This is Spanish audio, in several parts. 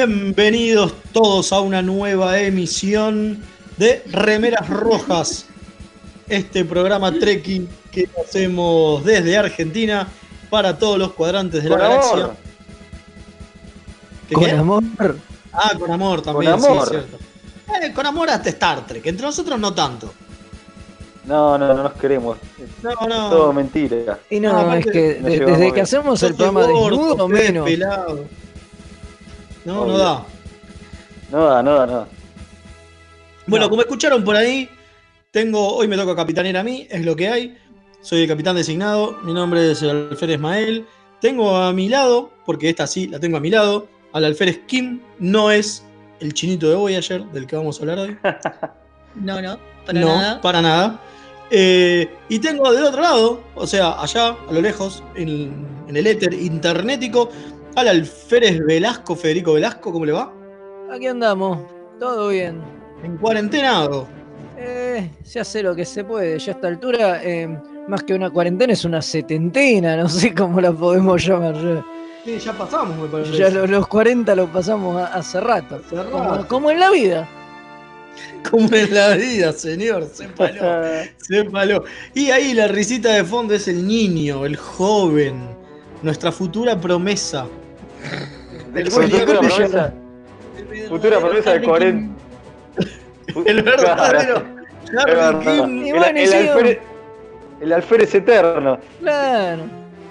Bienvenidos todos a una nueva emisión de Remeras Rojas, este programa trekking que hacemos desde Argentina para todos los cuadrantes de la galaxia. amor. ¿Qué, Con qué? amor. Ah, con amor también, Con sí, amor. es cierto. Eh, con amor hasta Star Trek, entre nosotros no tanto. No, no, no nos queremos. No, no. todo mentira. Y no, es que de- desde que hacemos el programa gordo, desnudo, menos. pelado. No, no da. No da, no da, no da. Bueno, No. como escucharon por ahí, tengo, hoy me toca capitanear a mí, es lo que hay. Soy el capitán designado, mi nombre es el alférez Mael. Tengo a mi lado, porque esta sí la tengo a mi lado, al alférez Kim, no es el chinito de Voyager, del que vamos a hablar hoy. No, no, para no, nada. para nada. Eh, y tengo del otro lado, o sea, allá, a lo lejos, en, en el éter internetico, al alférez Velasco, Federico Velasco, ¿cómo le va? Aquí andamos, todo bien. En cuarentenado. Eh, se hace lo que se puede. Ya a esta altura, eh, más que una cuarentena, es una setentena, no sé cómo la podemos llamar. Ya, Sí, ya pasamos, me parece. ya lo- los 40 los pasamos hace rato. Hace rato. Como, como en la vida. Como en la vida, señor, sépalo, sépalo. Y ahí la risita de fondo es el niño, el joven, nuestra futura promesa. El Futura promesa, futura promesa de 40. El verdadero El, bueno, alférez, eterno. Claro.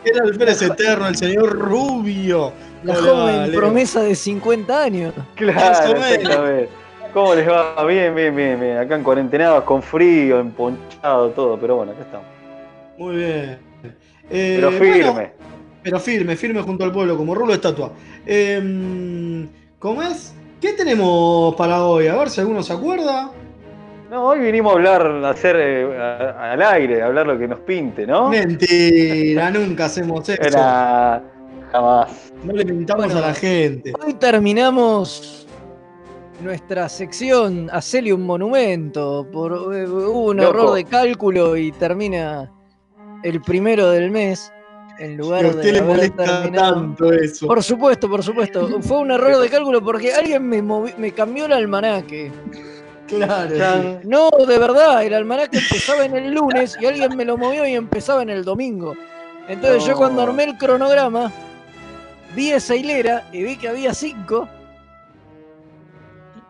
el alférez eterno, el señor Rubio. La Hola, joven Leo. promesa de 50 años. Claro, exactamente. ¿Cómo les va? Bien, bien, bien, bien. Acá en cuarentenados, con frío, emponchado, todo. Pero bueno, acá estamos. Muy bien. Eh, Pero bueno, firme. Pero firme, firme junto al pueblo, como rulo de estatua. Eh, ¿Cómo es? ¿Qué tenemos para hoy? A ver si alguno se acuerda. No, hoy vinimos a hablar, a hacer eh, a- al aire, a hablar lo que nos pinte, ¿no? Mentira, nunca hacemos eso. Era jamás. No le Bueno. a la gente. Hoy terminamos nuestra sección Hacele un monumento. Por, eh, hubo un Loco. error de cálculo y termina el primero del mes en Y lugar a usted de le haber molesta terminado. tanto eso. Por supuesto, por supuesto. Fue un error de cálculo porque alguien me, movi- me cambió el almanaque. Claro. No, de verdad, el almanaque empezaba en el lunes y alguien me lo movió y empezaba en el domingo. Entonces yo cuando armé el cronograma, vi esa hilera y vi que había cinco.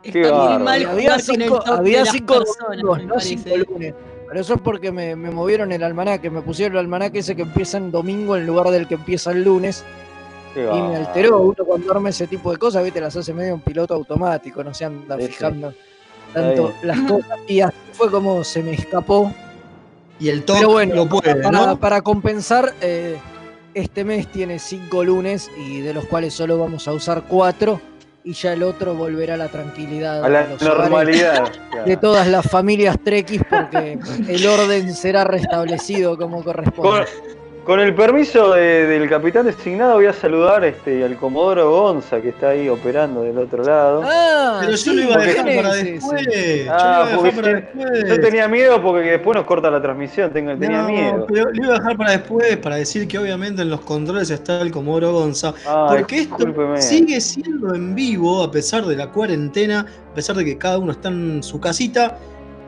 Qué Está muy mal había cinco, había cinco personas, domingos, no cinco lunes. Pero eso es porque me, me movieron el almanaque, me pusieron el almanaque ese que empieza en domingo en lugar del que empieza el lunes. Qué Y me alteró. Uno cuando arma ese tipo de cosas, viste, las hace medio en piloto automático, no se anda fijando tanto las cosas. Y así fue como se me escapó. Y el Pero bueno, lo puede, para, ¿no? para compensar, eh, este mes tiene cinco lunes y de los cuales solo vamos a usar cuatro. Y ya el otro volverá a la tranquilidad A la normalidad. de todas las familias trekkies porque el orden será restablecido como corresponde. Con el permiso de- del capitán designado voy a saludar este, al Comodoro Gonza que está ahí operando del otro lado. Ah, Pero yo sí, lo iba a dejar para sí. después. Yo lo iba a dejar porque para yo- después. Yo tenía miedo porque después nos corta la transmisión, tengo, tenía No, miedo. pero lo iba a dejar para después para decir que obviamente en los controles está el Comodoro Gonza. Porque esto sigue siendo en vivo a pesar de la cuarentena, a pesar de que cada uno está en su casita,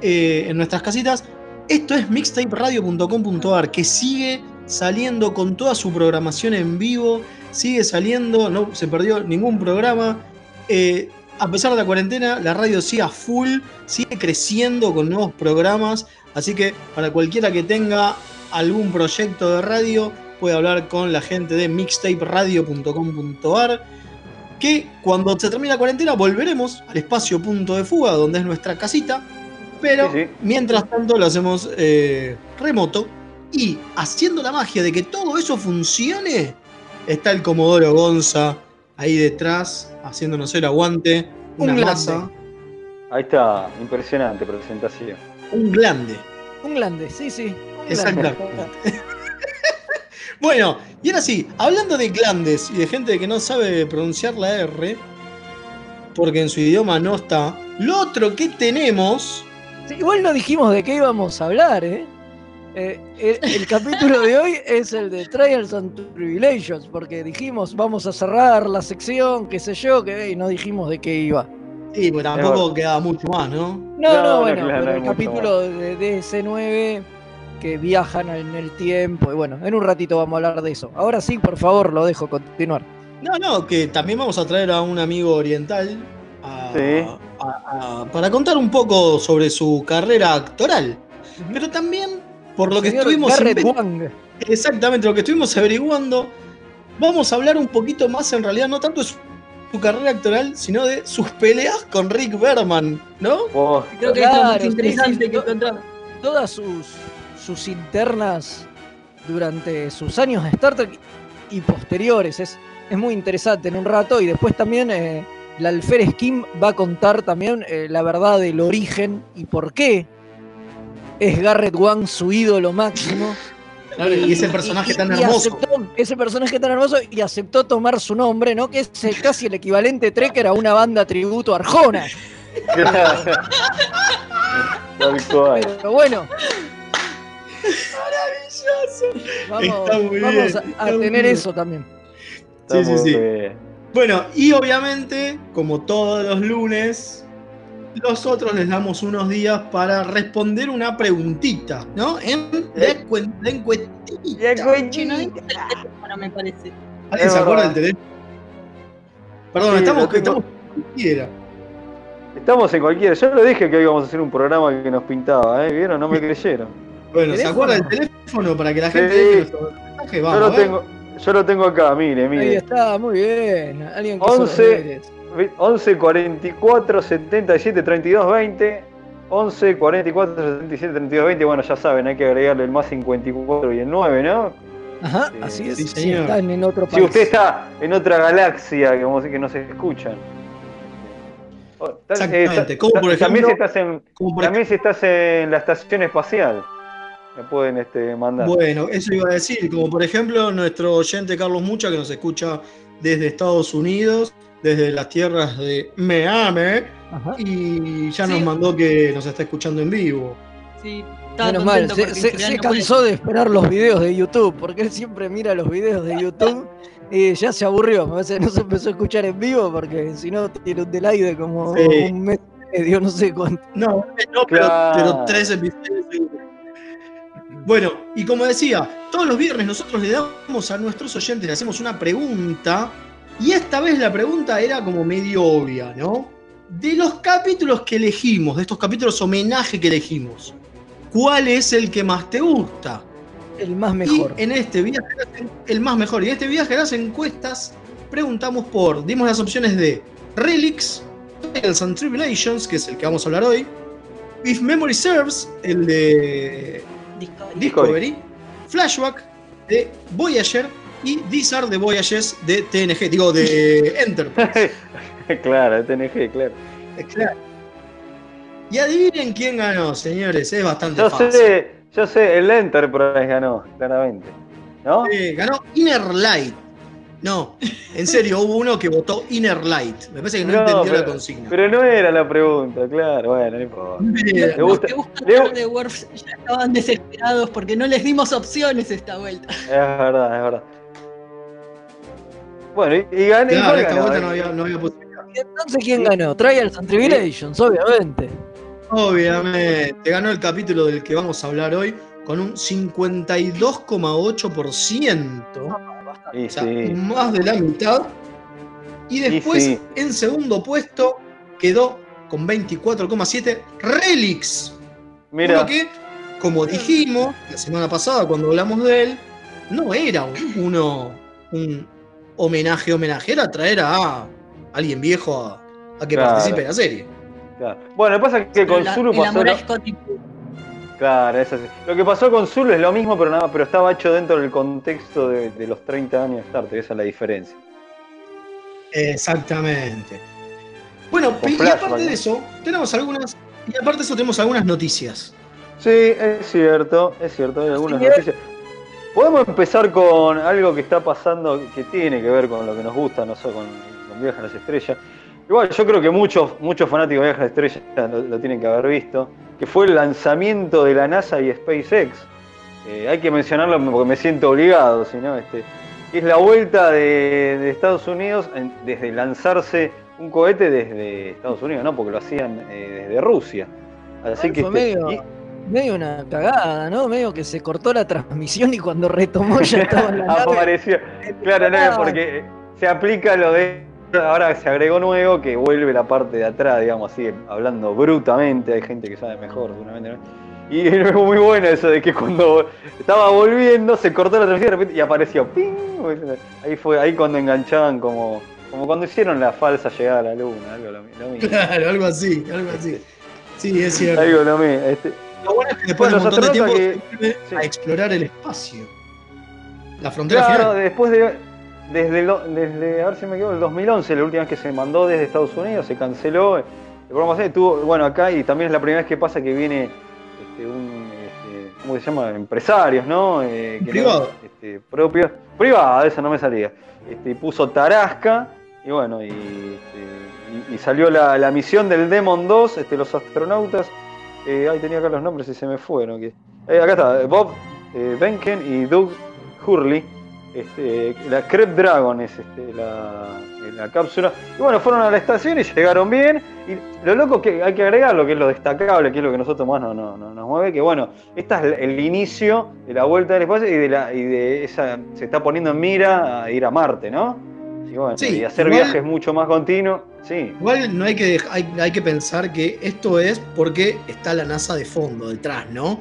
eh, en nuestras casitas. Esto es mixtaperadio.com.ar que sigue saliendo con toda su programación en vivo, sigue saliendo, no se perdió ningún programa. Eh, a pesar de la cuarentena, la radio sigue a full, sigue creciendo con nuevos programas. Así que para cualquiera que tenga algún proyecto de radio, puede hablar con la gente de mixtaperadio.com.ar. Que cuando se termine la cuarentena volveremos al espacio punto de fuga, donde es nuestra casita. Pero Sí, sí. mientras tanto lo hacemos eh, remoto. Y haciendo la magia de que todo eso funcione, está el Comodoro Gonza ahí detrás, haciéndonos el aguante. Un Una masa, Ahí está, impresionante presentación. un glande. Un grande, sí, sí. Exactamente. bueno, y ahora sí, hablando de glandes y de gente que no sabe pronunciar la R, porque en su idioma no está, lo otro que tenemos. Sí, igual no dijimos de qué íbamos a hablar, ¿eh? Eh, el, el capítulo de hoy es el de Trials and Tribulations, porque dijimos vamos a cerrar la sección, qué sé yo, que y no dijimos de qué iba. Sí, pues tampoco queda mucho más, ¿no? No, No, no, no, bueno, claro, pero el capítulo de DS9 que viajan en el tiempo, y bueno, en un ratito vamos a hablar de eso. Ahora sí, por favor, lo dejo continuar. No, no, que también vamos a traer a un amigo oriental a- Sí. A- a- para contar un poco sobre su carrera actoral. Pero también, por lo que Señor estuvimos Wang. Exactamente, lo que estuvimos averiguando. Vamos a hablar un poquito más, en realidad, no tanto de su, su carrera actoral, sino de sus peleas con Rick Berman, ¿no? Creo que es Claro, más sí, interesante sí, que encontramos. todas sus, sus internas durante sus años de Star Trek y posteriores. Es, es muy interesante en un rato. Y después también eh, la alférez Kim va a contar también eh, la verdad del origen y por qué es Garrett Wang su ídolo máximo. Y ese personaje tan y hermoso. aceptó- ese personaje tan hermoso y aceptó tomar su nombre, ¿no? Que es el- casi el equivalente Trekker a una banda tributo a Arjona. Tal cual. Pero bueno. Vamos, Está muy vamos bien, a, está a muy tener bien. eso también. Sí, sí, sí. bien. Bueno, y obviamente, como todos los lunes, nosotros les damos unos días para responder una preguntita, ¿no? En la, encu- la encuestita. No dice el teléfono, me parece. ¿Alguien se acuerda del teléfono? Perdón, Sí, estamos, lo tengo. estamos cualquiera. Estamos en cualquiera. Yo lo dije que hoy íbamos a hacer un programa que nos pintaba, ¿eh? ¿Vieron? No me creyeron. Bueno, ¿se acuerda del teléfono para que la gente Sí. deje nuestro mensaje? Yo Vamos, lo a ver. tengo, yo lo tengo acá, mire, Ahí mire. está, muy bien. Alguien que hizo los 11. deberes. 11 44 77 32 20. 11 44 77 32 20. Bueno, ya saben, hay que agregarle el más 54 y el 9, ¿no? Ajá, Sí, así es. sí, señor. están en otro Si país. usted está en otra galaxia, como si que no se escuchan. Oh, ta- Exactamente, ta- como por también, si ejemplo- estás en, Como por también si estás en la estación espacial, me pueden este, mandar. Bueno, eso iba a decir, como por ejemplo nuestro oyente Carlos Mucha, que nos escucha desde Estados Unidos, desde las tierras de Ajá. y ya Sí. nos mandó que nos está escuchando en vivo. Sí, Menos mal, se, porque se- en general se no puede- cansó de esperar los videos de YouTube, porque él siempre mira los videos de YouTube y ya se aburrió. Me parece que no se empezó a escuchar en vivo porque si no tiene un delay de como Sí. un mes y medio, no sé cuánto. No, no, pero, Claro. pero tres episodios. Bueno, y como decía, todos los viernes nosotros le damos a nuestros oyentes, le hacemos una pregunta, y esta vez la pregunta era como medio obvia, ¿no? De los capítulos que elegimos, de estos capítulos homenaje que elegimos, ¿cuál es el que más te gusta? El más mejor. Y en este viaje, el más mejor, y en este viaje de las encuestas preguntamos por, dimos las opciones de Relics, Trials and Tribulations, que es el que vamos a hablar hoy, If Memory Serves, el de Discovery. Flashback de Voyager y These Are the Voyages de TNG, digo, de Enterprise. claro, TNG, claro. Claro. Y adivinen quién ganó, señores, es bastante Yo fácil. sé, yo sé, el Enterprise ganó, claramente. ¿no? Eh, ganó Inner Light. No, en serio, hubo uno que votó Inner Light. Me parece que no, No, entendió la consigna. Pero no era la pregunta, claro, bueno, no importa. Mira, Le gusta- Los que buscan le- tarde Worf ya estaban desesperados porque no les dimos opciones esta vuelta. Es verdad, es verdad. Bueno, y, y gané. Claro, ¿cuál esta ganó? vuelta no había, no había posibilidad. ¿Y entonces quién ganó? Trials and Tribulations, obviamente. Obviamente, ganó el capítulo del que vamos a hablar hoy con un 52,8%. Y O sea, sí. más de la mitad. Y después, sí. en segundo puesto, quedó con 24,7 Relics. Mira, que, como dijimos la semana pasada cuando hablamos de él, no era un, uno, un homenaje, homenaje, era traer a alguien viejo a, a que Claro. participe en la serie. claro. Bueno, lo que pasa es que con La- Zulu el pasó. amor Lo, a Scotty. Claro, es así. Lo que pasó con Zulu es lo mismo, pero nada, pero estaba hecho dentro del contexto de, de los 30 años de Star Trek, esa es la diferencia. Exactamente. Bueno, y aparte ¿no? de eso, tenemos algunas. Y aparte de eso, tenemos algunas noticias. Sí, es cierto, es cierto, hay algunas es. noticias. Podemos empezar con algo que está pasando que tiene que ver con lo que nos gusta, no solo con, con a las Estrellas. Igual yo creo que muchos, muchos fanáticos de Viaje a las Estrellas lo, lo tienen que haber visto, que fue el lanzamiento de la NASA y SpaceX. Eh, hay que mencionarlo porque me siento obligado, si no, este, es la vuelta de, de Estados Unidos en- desde lanzarse un cohete desde Estados Unidos, ¿no? Porque lo hacían eh, desde Rusia. Así que este, medio, y- medio una cagada, ¿no? Medio que se cortó la transmisión y cuando retomó ya estaba en la. Apareció. Claro, no, porque se aplica lo de. Ahora se agregó nuevo que vuelve la parte de atrás, digamos así, hablando brutamente. Hay gente que sabe mejor, seguramente. ¿no? Y es muy bueno eso de que cuando estaba volviendo se cortó la transmisión de repente y apareció. ¡ping! Ahí fue ahí cuando enganchaban como, como cuando hicieron la falsa llegada a la luna, algo lo, lo mismo. Claro, algo así, algo así. Sí, es cierto. Algo lo mismo. Este, Lo bueno es que después de un montón de tiempo sí. a explorar el espacio. La frontera Claro, final. después de. Desde, lo- desde, a ver si me equivoco, el 2011, la última vez que se mandó desde Estados Unidos, se canceló. El programa se tuvo, bueno, acá y también es la primera vez que pasa que viene este, un, este, ¿cómo se llama? Empresarios, ¿no? Eh, que no- Privado. este, propio, privado, eso no me salía. Este, puso Tarasca y bueno, y, este, y- y salió la, la misión del Demon 2, este, los astronautas. Eh, ahí tenía acá los nombres y se me fueron. que- eh, acá está, Bob eh, Benken y Doug Hurley. Este, la Crep Dragon es este, la, la cápsula. Y bueno, fueron a la estación y llegaron bien. Y lo loco que hay que agregar, lo que es lo destacable, que es lo que nosotros más nos, nos- nos- nos mueve, que bueno, este es el, inicio de la vuelta del espacio y de, la, y de esa. Se está poniendo en mira a ir a Marte, ¿no? Y bueno, Sí, y hacer igual- viajes mucho más continuos. Sí, Igual no hay que, hay, hay que pensar que esto es porque está la NASA de fondo, detrás, ¿no?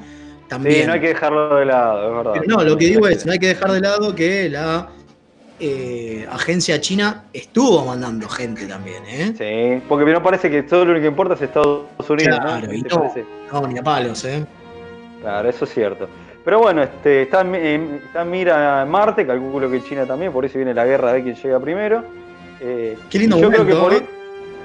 También. sí, no hay que dejarlo de lado, es verdad. Pero no, lo que digo es, no hay que dejar de lado que la eh, agencia china estuvo mandando gente también, ¿eh? Sí, porque no parece que todo lo único que importa es Estados Unidos, Claro, ¿no? y ¿Te no. No, ni a palos, ¿eh? Claro, eso es cierto. Pero bueno, este, está, en- está en mira Marte, calculo que China también, por eso viene la guerra de quién llega primero. Eh, Qué lindo yo creo que por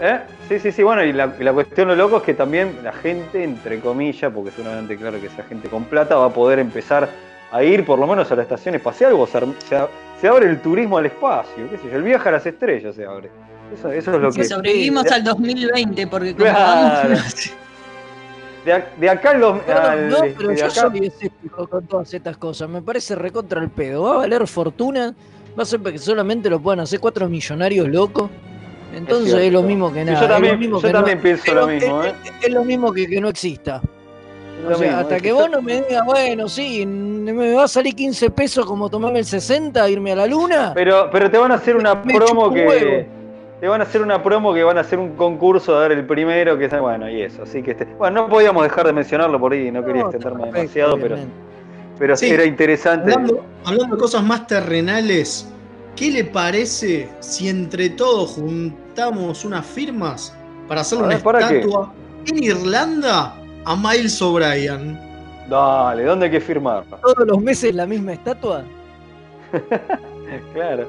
¿eh? Sí, sí, sí, bueno, y la, cuestión lo loco es que también la gente, entre comillas, porque seguramente claro que sea gente con plata, va a poder empezar a ir por lo menos a la estación espacial o se, ar- se abre el turismo al espacio, qué sé yo, el viaje a las estrellas se abre. Eso, eso es lo Si que... sobrevivimos al 2020, porque como Claro. vamos, De, ac- de acá Perdón, al- no, pero de yo acá- soy escéptico con todas estas cosas. Me parece recontra el pedo. Va a valer fortuna. Va a ser que solamente lo puedan hacer cuatro millonarios locos. Entonces es, lo mismo que nada. yo también, yo que también no- pienso lo mismo, es- ¿eh? es lo mismo que que no exista. O sea, mismo, hasta que vos no me digas, bueno, sí, me va a salir 15 pesos como tomarme el 60 e irme a la luna. Pero, pero te van a hacer una promo que. huevo. Te van a hacer una promo que van a hacer un concurso a dar el primero, que es bueno, y eso. Así que este. Bueno, no podíamos dejar de mencionarlo por ahí, no quería No, extenderme perfecto, demasiado, pero, pero Sí. era interesante. Hablando, hablando de cosas más terrenales, ¿qué le parece si entre todos juntamos unas firmas para hacerle A una estatua en Irlanda a Miles O'Brien? Dale, ¿dónde hay que firmar? Todos los meses la misma estatua. Claro.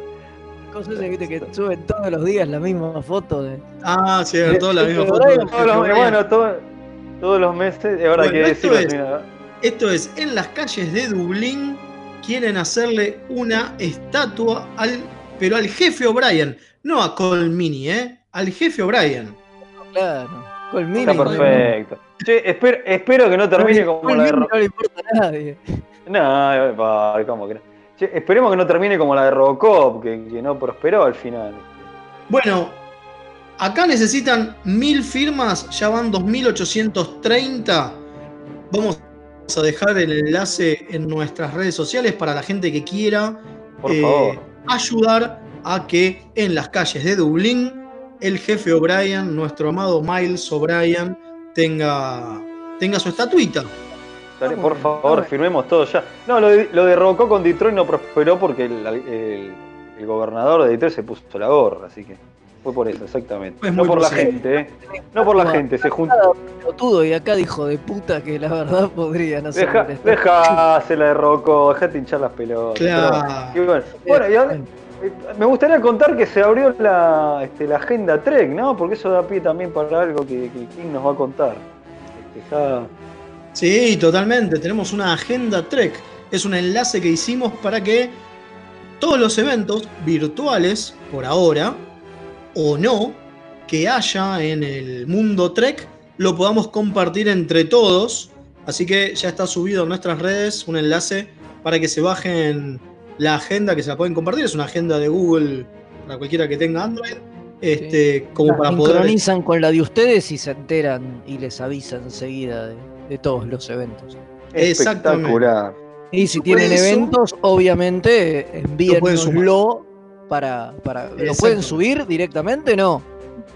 Cosas viste, que suben todos los días la misma foto de. Ah, cierto, la Sí, misma pero foto. Todos los- bueno, todo- todos los meses, Bueno, que esto decirlo. es- Esto es en las calles de Dublín, quieren hacerle una estatua al, pero al jefe O'Brien, no a Colmini, ¿eh? Al jefe O'Brien. Claro. Colmini. Está perfecto. Che, espero, espero que no termine como la de Colmini Ro- no le importa a nadie. No, pa, ¿cómo que no? Che, esperemos que no termine como la de Robocop, que, que no prosperó al final. Bueno, acá necesitan mil firmas, ya van 2830. Vamos a dejar el enlace en nuestras redes sociales para la gente que quiera Por eh, ayudar a que en las calles de Dublín el jefe O'Brien, nuestro amado Miles O'Brien, tenga, tenga su estatuita. Dale, por favor, firmemos todo ya. No, lo de, lo de Robocop con Detroit no prosperó porque el, el- el gobernador de Detroit se puso la gorra, así que fue por eso, exactamente. Es no muy por la gente, ¿eh? No por la gente, se juntó. Y acá dijo de puta que la verdad podrían hacer. Deja, dejase la de Rocco, dejate hinchar las pelotas. Claro. Y bueno, bueno, y ahora, me gustaría contar que se abrió la, este, la agenda Trek, ¿no? Porque eso da pie también para algo que, King nos va a contar. Este, Sí, totalmente. Tenemos una agenda Trek. Es un enlace que hicimos para que todos los eventos virtuales, por ahora, o no, que haya en el mundo Trek, lo podamos compartir entre todos. Así que ya está subido en nuestras redes un enlace para que se bajen la agenda, que se la pueden compartir. Es una agenda de Google para cualquiera que tenga Android. Este, como para poder. Sincronizan con la de ustedes y se enteran y les avisan enseguida de, de todos los eventos. Exactamente. Espectacular. Y si tienen eso- eventos, obviamente envíennoslo para, para. ¿Lo pueden subir directamente? No.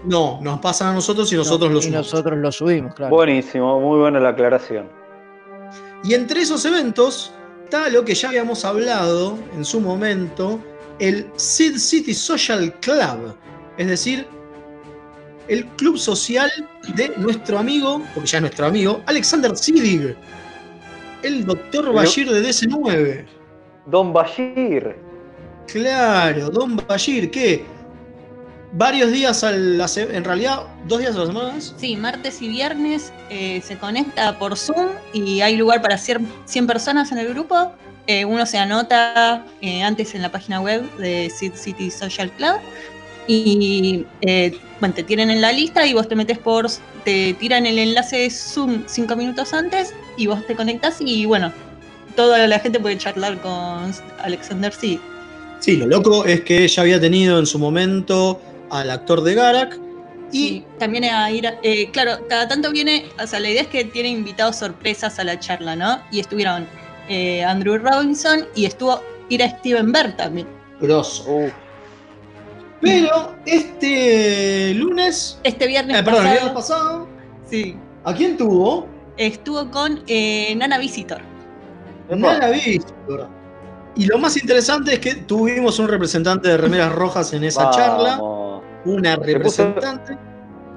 No, nos pasan a nosotros y nosotros No, lo y sumamos. nosotros lo subimos, claro. Buenísimo, muy buena la aclaración. Y entre esos eventos está lo que ya habíamos hablado en su momento, el Sid City Social Club, es decir, el club social de nuestro amigo, porque ya es nuestro amigo, Alexander Siddig, el doctor Bashir de DC9. Don Bashir. Claro, Don Bashir, que varios días a la en realidad, dos días a la semana. Sí, martes y viernes eh, se conecta por Zoom y hay lugar para cier- 100 personas en el grupo. Eh, uno se anota eh, antes en la página web de Sid City Social Club y bueno, te tienen en la lista y vos te metes por, te tiran el enlace de Zoom cinco minutos antes y vos te conectas y bueno, toda la gente puede charlar con Alexander C. Sí, lo loco es que ella había tenido en su momento al actor de Garak y Y también a ir, a- eh, claro, cada tanto viene, o sea, la idea es que tiene invitados sorpresas a la charla, ¿no? Y estuvieron eh, Andrew Robinson y estuvo Ira Steven Berg también. grosso. Uf, Pero este lunes, Este viernes eh, perdón, el viernes pasado, sí, ¿a quién tuvo? estuvo con eh, Nana Visitor. Nada Víctor. Y lo más interesante es que tuvimos un representante de remeras rojas en esa charla. Una puso- representante.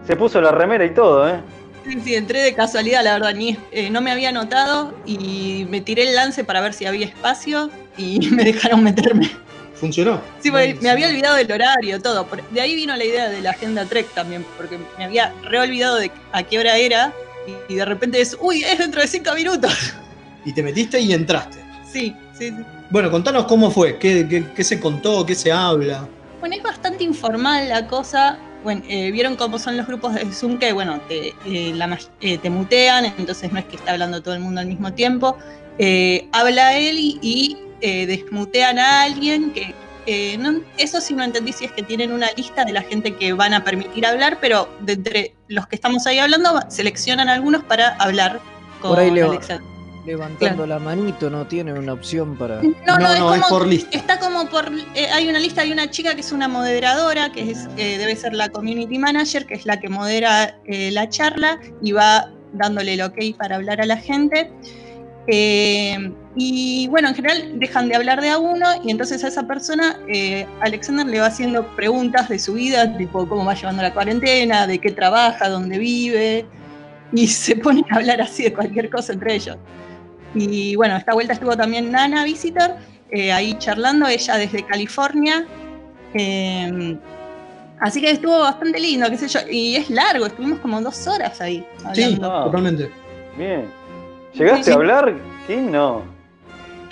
Se puso la remera y todo, ¿eh? Sí, sí, entré de casualidad, la verdad, ni, eh, no me había notado y me tiré el lance para ver si había espacio y me dejaron meterme. Funcionó. Sí, porque me había olvidado del horario, todo. De ahí vino la idea de la agenda Trek también, porque me había reolvidado de a qué hora era y, y de repente es, uy, es dentro de cinco minutos. Y te metiste y entraste. Sí, sí, sí. Bueno, contanos cómo fue, qué, qué- qué se contó, qué se habla. Bueno, es bastante informal la cosa. Bueno, eh, vieron cómo son los grupos de Zoom que, bueno, te, eh, la eh, te mutean, entonces no es que está hablando todo el mundo al mismo tiempo. Eh, habla él y, y, eh, desmutean a alguien que... eh, no- eso sí no entendí si es que tienen una lista de la gente que van a permitir hablar, pero de entre los que estamos ahí hablando, seleccionan algunos para hablar con Por ahí Alexander. Levantando la manito no tiene una opción para. No, no, es, como, por lista. Está como por. eh, hay una lista de una chica que es una moderadora, que es, eh, debe ser la community manager, que es la que modera eh, la charla y va dándole el ok para hablar a la gente. Eh, y bueno, en general dejan de hablar de a uno y entonces a esa persona eh, Alexander le va haciendo preguntas de su vida, tipo cómo va llevando la cuarentena, de qué trabaja, dónde vive, y se ponen a hablar así de cualquier cosa entre ellos. Y bueno, esta vuelta estuvo también Nana Visitor, eh, ahí charlando, ella desde California. Eh, así que estuvo bastante lindo, qué sé yo. Y es largo, estuvimos como dos horas ahí Sí, hablando. Ah. totalmente. Bien. ¿Llegaste Sí. a hablar? Kim, no.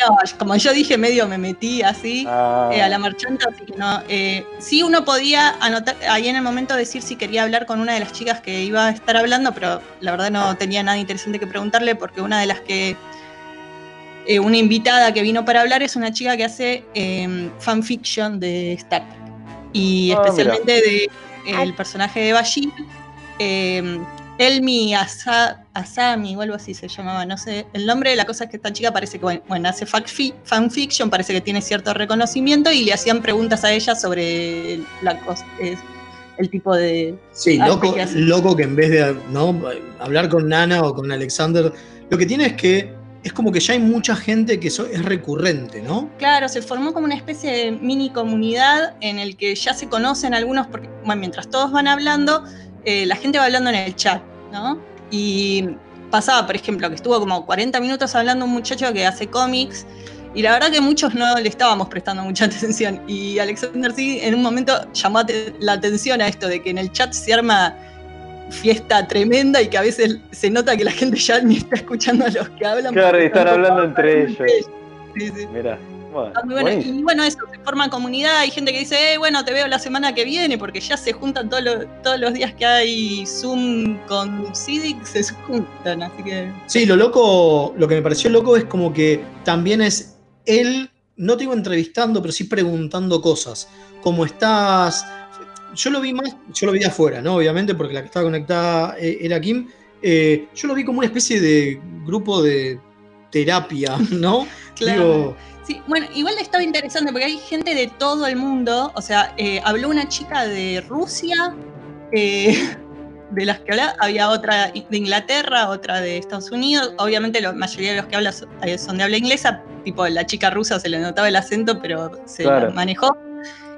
No, como yo dije, medio me metí así Ah, eh, a la marchanta, así que no. eh, sí, uno podía anotar ahí en el momento decir si quería hablar con una de las chicas que iba a estar hablando, pero la verdad no tenía nada interesante que preguntarle porque una de las que. Eh, una invitada que vino para hablar es una chica que hace eh, fanfiction de Star Trek. Y Ah, especialmente de el personaje de Bashir. eh, Elmi Asa- Asami o algo así se llamaba, no sé el nombre. La cosa es que esta chica parece que, bueno, bueno, hace fanfi- fanfiction, parece que tiene cierto reconocimiento y le hacían preguntas a ella sobre la cosa, es- el tipo de. Sí, loco, ¿qué hace? loco que en vez de ¿no? hablar con Nana o con Alexander, lo que tiene es que es como que ya hay mucha gente que eso es recurrente, ¿no? Claro, se formó como una especie de mini comunidad en el que ya se conocen algunos, porque mientras todos van hablando, eh, la gente va hablando en el chat, ¿no? Y pasaba, por ejemplo, que estuvo como 40 minutos hablando un muchacho que hace cómics, y la verdad que muchos no le estábamos prestando mucha atención. Y Alexander sí en un momento llamó la atención a esto de que en el chat se arma fiesta tremenda y que a veces se nota que la gente ya ni está escuchando a los que hablan. Claro, y están hablando entre ellos. Sí, sí. Mirá, bueno, buenísimo. Y bueno, eso, se forma comunidad, hay gente que dice, eh, bueno, te veo la semana que viene, porque ya se juntan todos los, todos los días que hay Zoom con Cidic, se juntan, así que... Sí, lo loco, lo que me pareció loco es como que también es él, no te iba entrevistando, pero sí preguntando cosas. ¿Cómo estás? Yo lo vi más, yo lo vi de afuera, ¿no? Obviamente, porque la que estaba conectada eh, era Kim. Eh, yo lo vi como una especie de grupo de terapia, ¿no? Claro. Digo, Sí, bueno, igual estaba interesante porque hay gente de todo el mundo, o sea, eh, habló una chica de Rusia, eh, de las que habla, había otra de Inglaterra, otra de Estados Unidos, obviamente la mayoría de los que hablan son, eh, son de habla inglesa, tipo la chica rusa se le notaba el acento, pero se Claro. manejó.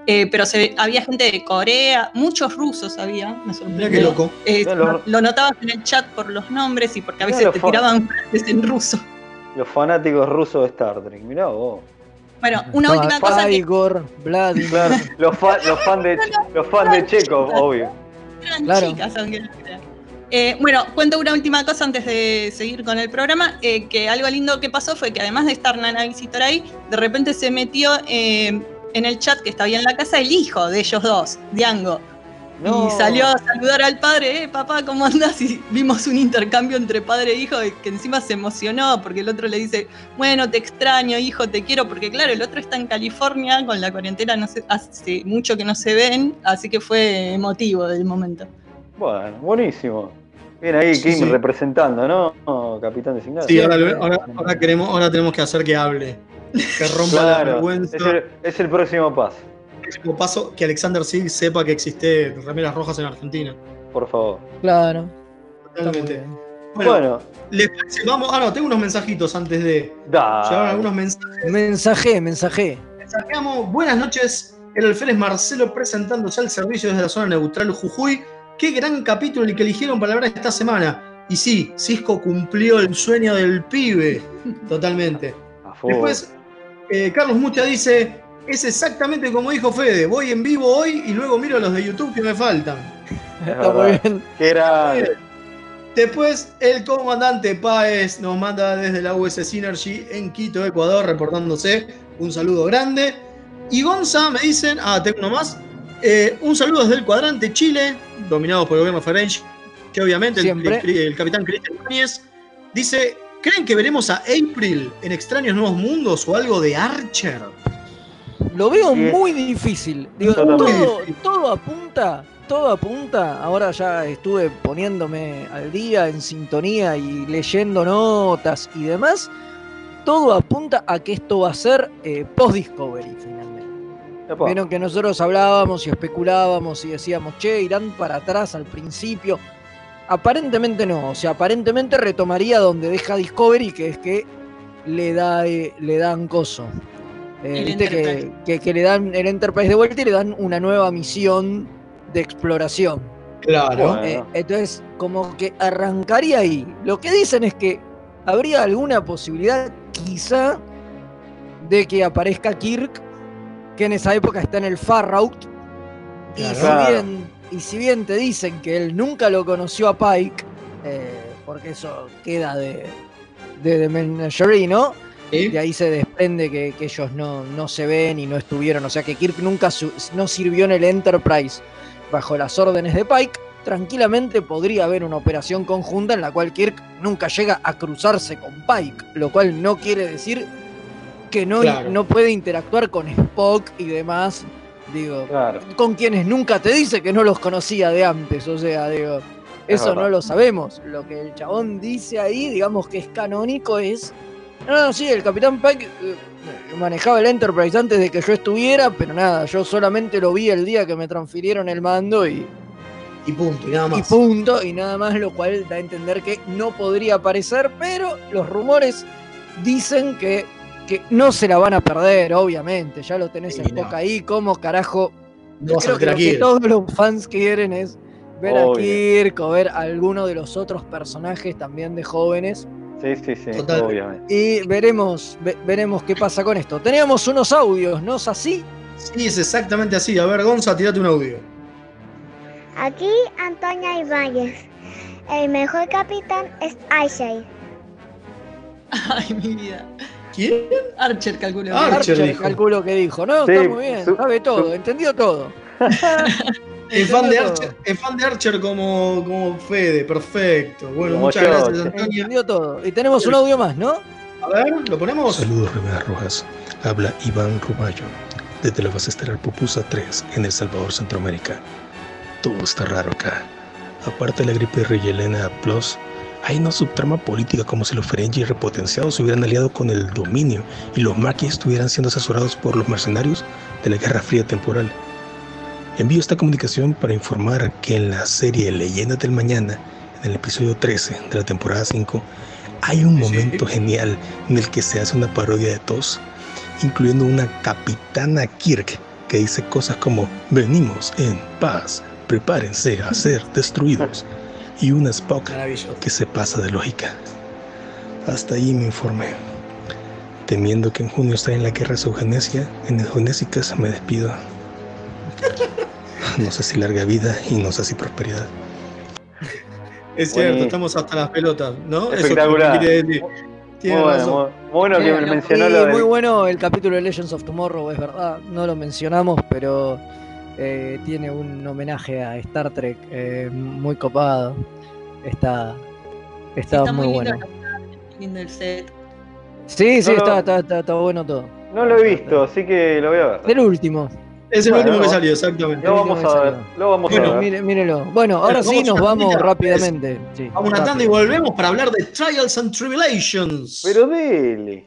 Eh, pero se, había gente de Corea, muchos rusos había, me sorprendió. mira qué loco. Eh, lo- lo notabas en el chat por los nombres y porque a veces te tiraban frases en ruso. Los fanáticos rusos de Star Trek, mirá vos. Bueno, una última cosa que Igor, Vladimir. Claro, los, fa- los fans de, los fan de Chekhov, obvio. eran Claro. chicas, aunque no crean. Eh, bueno, cuento una última cosa antes de seguir con el programa, eh, que algo lindo que pasó fue que además de estar Nana Visitor ahí, de repente se metió eh, en el chat que estaba ahí en la casa el hijo de ellos dos, Diango. No. Y salió a saludar al padre, eh, papá, ¿cómo andás? Y vimos un intercambio entre padre e hijo que encima se emocionó porque el otro le dice, bueno, te extraño, hijo, te quiero, porque claro, el otro está en California, con la cuarentena no se, hace mucho que no se ven, así que fue emotivo del momento. Bueno, buenísimo. Bien ahí, Sí, Kim sí. representando, ¿no? Oh, Capitán designado. Sí, ahora, ahora queremos, ahora tenemos que hacer que hable. Que rompa la vergüenza. es el, es el próximo paso, Próximo paso, que Alexander Sig sepa que existe remeras rojas en Argentina. por favor. Claro. Totalmente. Bueno, Bueno, ¿les parece? Vamos. Ah, no, tengo unos mensajitos antes de. Llegaron da. algunos mensajes. Mensaje, mensaje. Mensajeamos. Buenas noches. El alférez Marcelo presentándose al servicio desde la zona neutral Jujuy. Qué gran capítulo el que eligieron para hablar esta semana. Y sí, Cisco cumplió el sueño del pibe. Totalmente. A. Después, eh, Carlos Mucha dice: Es exactamente como dijo Fede. Voy en vivo hoy y luego miro los de YouTube que me faltan. Es Está muy bien. Era. Después, el comandante Páez nos manda desde la US Synergy en Quito, Ecuador, reportándose. Un saludo grande. Y Gonza, me dicen, ah, tengo uno más. Eh, un saludo desde el cuadrante Chile, dominado por el gobierno Ferenc, que obviamente el- el capitán Cristian Núñez dice: ¿Creen que veremos a April en Extraños Nuevos Mundos o algo de Archer? Lo veo Sí. muy difícil. Digo, todo, todo apunta, todo apunta. Ahora ya estuve poniéndome al día en sintonía y leyendo notas y demás. Todo apunta a que esto va a ser eh, post-Discovery finalmente. Vieron que nosotros hablábamos y especulábamos y decíamos, che, irán para atrás al principio. Aparentemente no, o sea, aparentemente retomaría donde deja Discovery, que es que le da eh, le dan coso. Eh, viste que, Enterprise. que- que le dan el Enterprise de vuelta y le dan una nueva misión de exploración. Claro. Bueno. Eh, entonces, como que arrancaría ahí. Lo que dicen es que habría alguna posibilidad, quizá, de que aparezca Kirk, que en esa época está en el Far Out. Y, Claro. si bien, y si bien te dicen que él nunca lo conoció a Pike, eh, porque eso queda de, de The Menagerie, ¿no? De ahí se desprende que, que ellos no, no, se ven y no estuvieron. O sea que Kirk nunca su, no sirvió en el Enterprise bajo las órdenes de Pike. Tranquilamente podría haber una operación conjunta en la cual Kirk nunca llega a cruzarse con Pike, lo cual no quiere decir que no, claro. no puede interactuar con Spock y demás. Digo, claro. con quienes nunca te dice que no los conocía de antes. O sea, digo, eso no lo sabemos. Lo que el chabón dice ahí, digamos que es canónico, es. No, no, sí, el Capitán Pike eh, manejaba el Enterprise antes de que yo estuviera, pero nada, yo solamente lo vi el día que me transfirieron el mando y. Y punto, y nada más. Y punto, y nada más, lo cual da a entender que no podría aparecer, pero los rumores dicen que, que no se la van a perder, obviamente. Ya lo tenés sí, en no. ahí, como carajo. No creo que lo que todos los fans quieren es ver Obvio. a Kirk o ver a alguno de los otros personajes también de jóvenes. Sí, sí, sí, Total. obviamente. Y veremos, ve, veremos qué pasa con esto. Teníamos unos audios, ¿no es así? Sí, es exactamente así. A ver, Gonza, tirate un audio. Aquí Antonia Ibáñez. El mejor capitán es Aishai. Ay, mi vida. ¿Quién? Archer calculo. Archer, Archer dijo. calculo que dijo. No, sí, está muy bien, su, sabe todo, su... entendió todo. Es fan, de Archer, es fan de Archer como, como Fede, perfecto. Bueno, como muchas yo, gracias, Antonio. Entendió todo. Y tenemos un audio más, ¿no? A ver, ¿lo ponemos? Saludos, Remedas Rojas. Habla Iván Ruballo, desde la base estelar Pupusa 3, en El Salvador, Centroamérica. Todo está raro acá. Aparte de la gripe de Rey Elena Plus, hay una subtrama política como si los Ferengi repotenciados se hubieran aliado con el dominio y los maquis estuvieran siendo asesorados por los mercenarios de la Guerra Fría temporal. Envío esta comunicación para informar que en la serie Leyendas del Mañana, en el episodio 13 de la temporada 5, hay un momento sí. genial en el que se hace una parodia de TOS, incluyendo una capitana Kirk que dice cosas como venimos en paz, prepárense a ser destruidos, y una Spock que se pasa de lógica. Hasta ahí me informé. Temiendo que en junio esté en la guerra eugenesia, en Eugenésicas me despido. No sé si larga vida y no sé si prosperidad. Es cierto, bueno. estamos hasta las pelotas, ¿no? Espectacular. Eso muy, bueno, muy bueno que me mencionó lo de... Muy bueno el capítulo de Legends of Tomorrow, es verdad. No lo mencionamos, pero eh, tiene un homenaje a Star Trek eh, muy copado. Está, está, está muy, muy bueno. Lindo, lindo el set. Sí, sí, No, está, no. está, está, está bueno todo. No lo he visto, así que lo voy a ver. El último. Es el Bueno, último que salió, exactamente. Lo vamos a ver, lo vamos a Bueno, ver. Mire, mírelo. Bueno, ahora sí a nos una vamos rápidamente. Sí, Vamos una tanda y volvemos para hablar de Trials and Tribulations. Pero dele.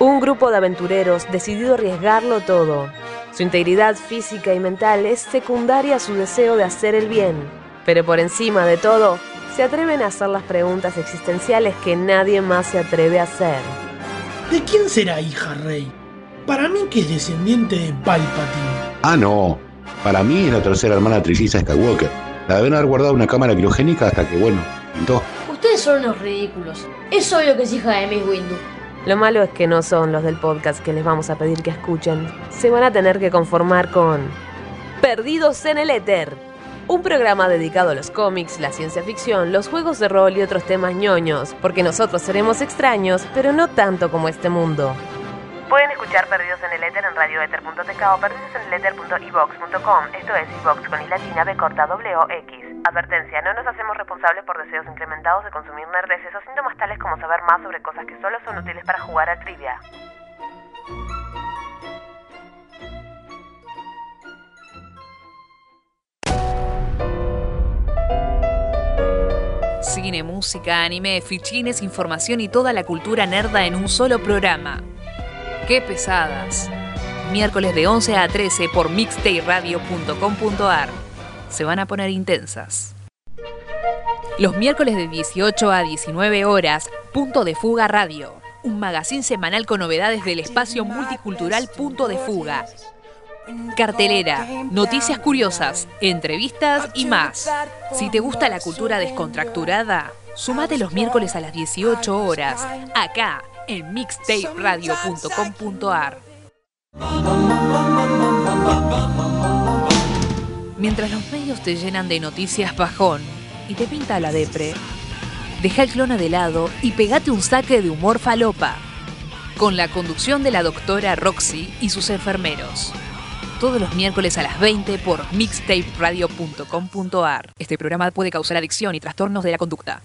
Un grupo de aventureros decidido a arriesgarlo todo. Su integridad física y mental es secundaria a su deseo de hacer el bien, pero por encima de todo, se atreven a hacer las preguntas existenciales que nadie más se atreve a hacer. ¿De quién será hija Rey? Para mí que es descendiente de Palpatine. Ah, no. Para mí es la tercera hermana trilliza Skywalker. La deben haber guardado en una cámara criogénica hasta que, bueno, pintó. Ustedes son unos ridículos. Es obvio que es hija de Miss Windu. Lo malo es que no son los del podcast que les vamos a pedir que escuchen. Se van a tener que conformar con Perdidos en el Éter. Un programa dedicado a los cómics, la ciencia ficción, los juegos de rol y otros temas ñoños, porque nosotros seremos extraños, pero no tanto como este mundo. Pueden escuchar Perdidos en el Éter en radioether.tk o perdidoseneleter.evox.com. Esto es iVox con i latina b corta w x. Advertencia, no nos hacemos responsables por deseos incrementados de consumir nerdeces o síntomas tales como saber más sobre cosas que solo son útiles para jugar a trivia. Cine, música, anime, fichines, información y toda la cultura nerda en un solo programa. ¡Qué pesadas! Miércoles de 11 a 13 por mixtayradio.com.ar. Se van a poner intensas. Los miércoles de 18 a 19 horas, Punto de Fuga Radio. Un magazín semanal con novedades del espacio multicultural Punto de Fuga. Cartelera, noticias curiosas, entrevistas y más. Si te gusta la cultura descontracturada, sumate los miércoles a las 18 horas, acá en mixtaperadio.com.ar. Mientras los medios te llenan de noticias bajón y te pinta la depre, deja el clona de lado y pegate un saque de humor falopa. Con la conducción de la doctora Roxy y sus enfermeros. Todos los miércoles a las 20 por mixtaperadio.com.ar. Este programa puede causar adicción y trastornos de la conducta.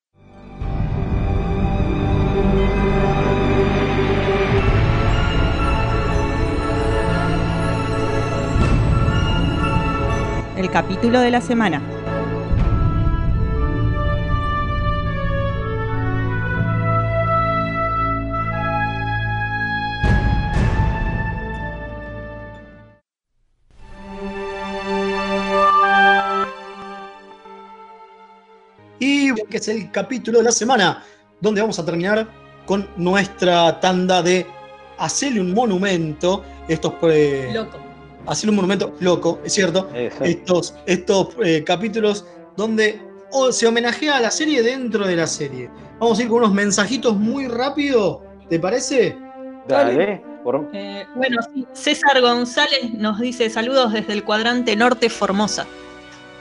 El capítulo de la semana. Y que es el capítulo de la semana, donde vamos a terminar con nuestra tanda de hacerle un monumento. Estos Loco. Hacerle un monumento loco, es cierto. Estos, estos eh, capítulos donde se homenajea a la serie dentro de la serie. Vamos a ir con unos mensajitos muy rápido, ¿te parece? Dale. Por- Eh, bueno, sí, César González nos dice saludos desde el cuadrante norte Formosa.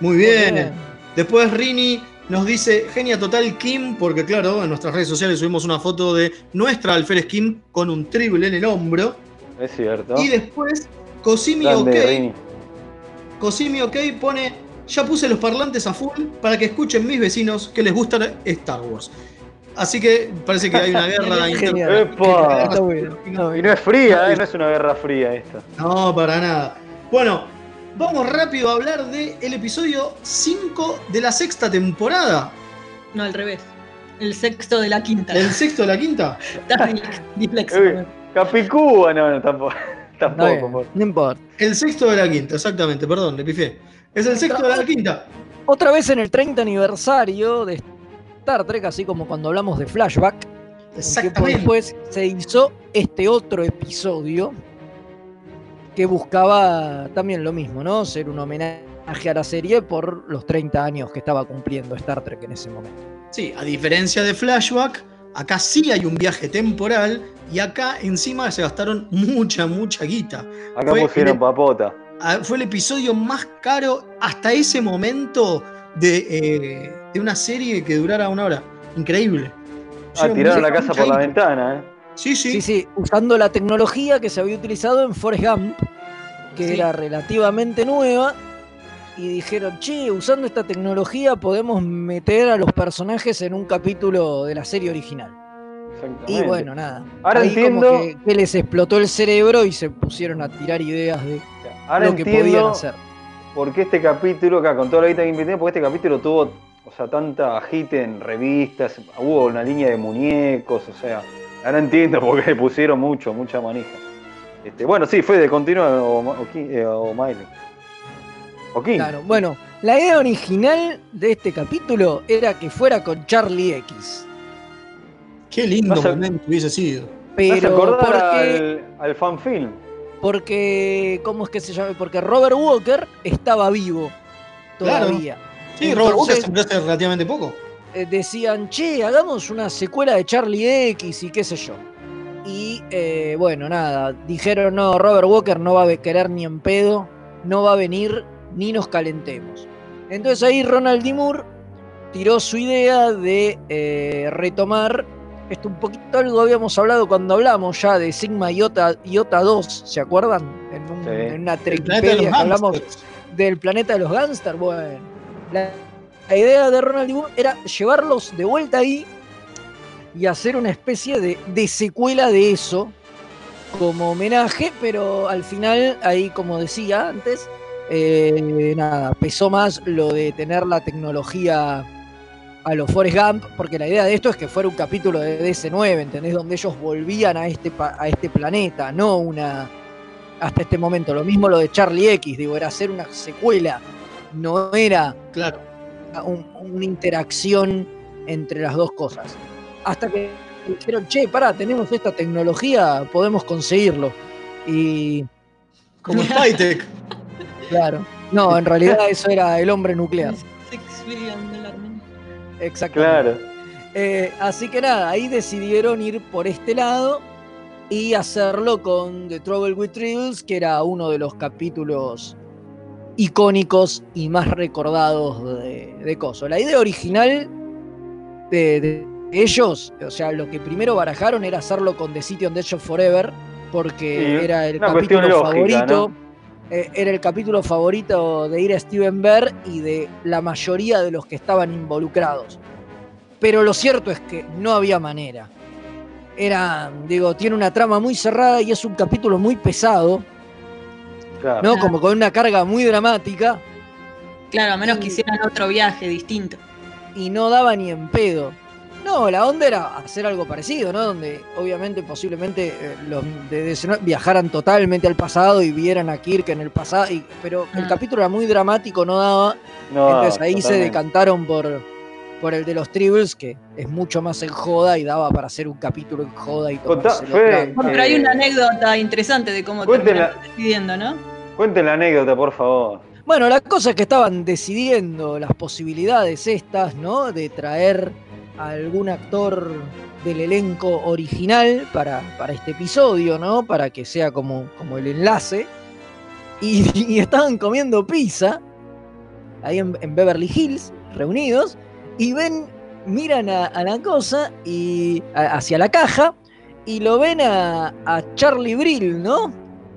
Muy bien. bien. Después Rini nos dice Genia Total Kim, porque claro, en nuestras redes sociales subimos una foto de nuestra alférez Kim con un triple en el hombro. Es cierto. Y después Cosimi OK. Cosimi OK pone, ya puse los parlantes a full para que escuchen mis vecinos que les gusta Star Wars. Así que parece que hay una guerra. Está bueno, está Y no es fría, ¿eh? no es una guerra fría esta. No, para nada. Bueno, vamos rápido a hablar del episodio 5 de la sexta temporada. No, al revés. El sexto de la quinta. ¿El sexto de la quinta? Uy, Capicúa, no, no, tampoco. Tampoco, no importa. El sexto de la quinta, exactamente, perdón, le pifié. Es el sexto de la quinta. Otra vez en el 30 aniversario de Star Trek, así como cuando hablamos de Flashback. Exactamente. después se hizo este otro episodio que buscaba también lo mismo, ¿no? Ser un homenaje a la serie por los 30 años que estaba cumpliendo Star Trek en ese momento. Sí, a diferencia de Flashback, acá sí hay un viaje temporal y acá encima se gastaron mucha, mucha guita. Acá Fue pusieron el- papota. Ah, Fue el episodio más caro hasta ese momento de, eh, de una serie que durara una hora. Increíble. Ah, tiraron la casa por la ventana, ¿eh? Sí, sí. Sí, sí, usando la tecnología que se había utilizado en Forrest Gump, que Sí. era relativamente nueva, y dijeron, che, usando esta tecnología podemos meter a los personajes en un capítulo de la serie original. Exactamente. Y bueno, nada. Ahora Ahí entiendo- como que, que les explotó el cerebro y se pusieron a tirar ideas de Ahora lo que podían hacer. por qué este capítulo, acá con toda la guita que invirtieron, porque este capítulo tuvo, o sea, tanta agite en revistas, hubo una línea de muñecos, o sea, ahora entiendo por qué le pusieron mucho, mucha manija. Este, bueno, sí, fue de continuo o, o, eh, o Miley. O. Claro, bueno, la idea original de este capítulo era que fuera con Charlie X. Qué lindo momento hubiese sido. Pero porque, al, al fanfilm. porque, ¿cómo es que se llama? Porque Robert Walker estaba vivo Claro. todavía. Sí, Robert Walker se murió hace relativamente poco. eh, decían, che, hagamos una secuela de Charlie X y qué sé yo. Y eh, bueno, nada, dijeron, no, Robert Walker no va a querer ni en pedo, no va a venir ni nos calentemos. Entonces ahí Ronald D. Moore tiró su idea de eh, retomar, esto un poquito algo habíamos hablado cuando hablamos ya de Sigma Iota, Iota 2, ¿se acuerdan? En, un- Sí. en una El planeta de hablamos del planeta de los gángsters. Bueno, la, la idea de Ronald D. Moore era llevarlos de vuelta ahí y hacer una especie de, de secuela de eso como homenaje, pero al final, ahí como decía antes, eh, nada, pesó más lo de tener la tecnología a los Forrest Gump, porque la idea de esto es que fuera un capítulo de DC9, ¿entendés? Donde ellos volvían a este, a este planeta, no una. hasta este momento. Lo mismo lo de Charlie X, digo, era hacer una secuela, no era Claro. un- una interacción entre las dos cosas. Hasta que dijeron, che, pará, tenemos esta tecnología, podemos conseguirlo. Y. Como. Claro. No, en realidad eso era el hombre nuclear. Exactamente. Claro. Eh, así que nada, ahí decidieron ir por este lado y hacerlo con The Trouble with Tribbles, que era uno de los capítulos icónicos y más recordados de, de Coso. La idea original de, de ellos, o sea, lo que primero barajaron era hacerlo con The City on the Edge of Forever, porque Sí, era el capítulo lógica, favorito. ¿no? Eh, era el capítulo favorito de ir a Steven Bear y de la mayoría de los que estaban involucrados. Pero lo cierto es que no había manera. Era, digo, tiene una trama muy cerrada y es un capítulo muy pesado, Claro. ¿no? Como con una carga muy dramática Claro, a menos que hicieran otro viaje distinto. y no daba ni en pedo. No, la onda era hacer algo parecido, ¿no? Donde obviamente posiblemente eh, los de DC viajaran totalmente al pasado y vieran a Kirk en el pasado, y- pero el Ah. capítulo era muy dramático, no daba. No, Entonces ahí se decantaron por, por el de los Tribbles, que es mucho más en joda y daba para hacer un capítulo en joda y tranqui. Bueno, pero hay Eh, una anécdota interesante de cómo terminaron decidiendo, ¿no? Cuenten la anécdota, por favor. Bueno, la cosa es que estaban decidiendo las posibilidades estas, ¿no? De traer algún actor del elenco original para, para este episodio, ¿no? Para que sea como, como el enlace. Y, estaban comiendo pizza ahí en, Beverly Hills, reunidos, y ven, miran a, la cosa y hacia la caja y lo ven a, a Charlie Brill, ¿no?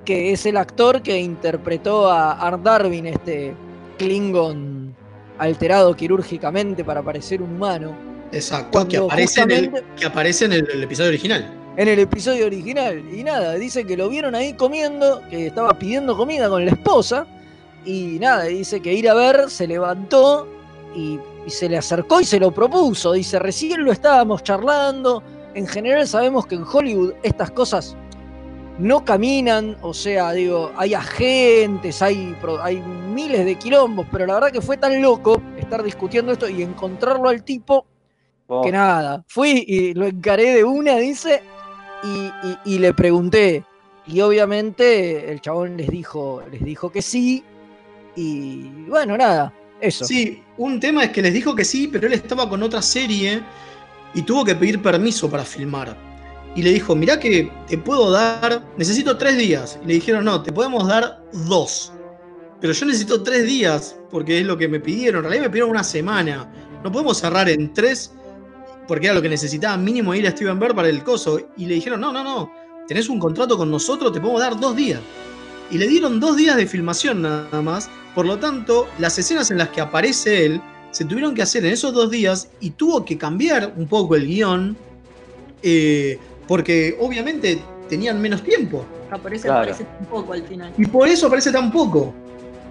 Que es el actor que interpretó a Art Darwin, este Klingon alterado quirúrgicamente para parecer humano. Exacto, que aparece, en el, justamente- que aparece en el, el episodio original. en el episodio original. Y nada, dice que lo vieron ahí comiendo, que estaba pidiendo comida con la esposa. Y nada, dice que ir a ver, se levantó y, y se le acercó y se lo propuso. Dice, recién lo estábamos charlando. En general sabemos que en Hollywood estas cosas no caminan, o sea, digo, hay agentes, hay miles de quilombos, pero la verdad que fue tan loco estar discutiendo esto y encontrarlo al tipo Oh, que nada, fui y lo encaré de una, dice, y, y- y le pregunté. Y obviamente el chabón les dijo, les dijo que sí. Y bueno, nada, eso. Sí, un tema es que les dijo que sí, pero él estaba con otra serie y tuvo que pedir permiso para filmar. Y le dijo, mirá que te puedo dar, necesito tres días. Y le dijeron, no, te podemos dar dos. Pero yo necesito tres días, porque es lo que me pidieron. En realidad me pidieron una semana. No podemos cerrar en tres, porque era lo que necesitaba mínimo ir a Steven Bear para el coso. Y le dijeron, no, no, no, tenés un contrato con nosotros, te podemos dar dos días. Y le dieron dos días de filmación nada más. Por lo tanto, las escenas en las que aparece él se tuvieron que hacer en esos dos días y tuvo que cambiar un poco el guion. eh, porque obviamente tenían menos tiempo. Ah, por eso Claro. aparece un poco al final. Y por eso aparece tan poco.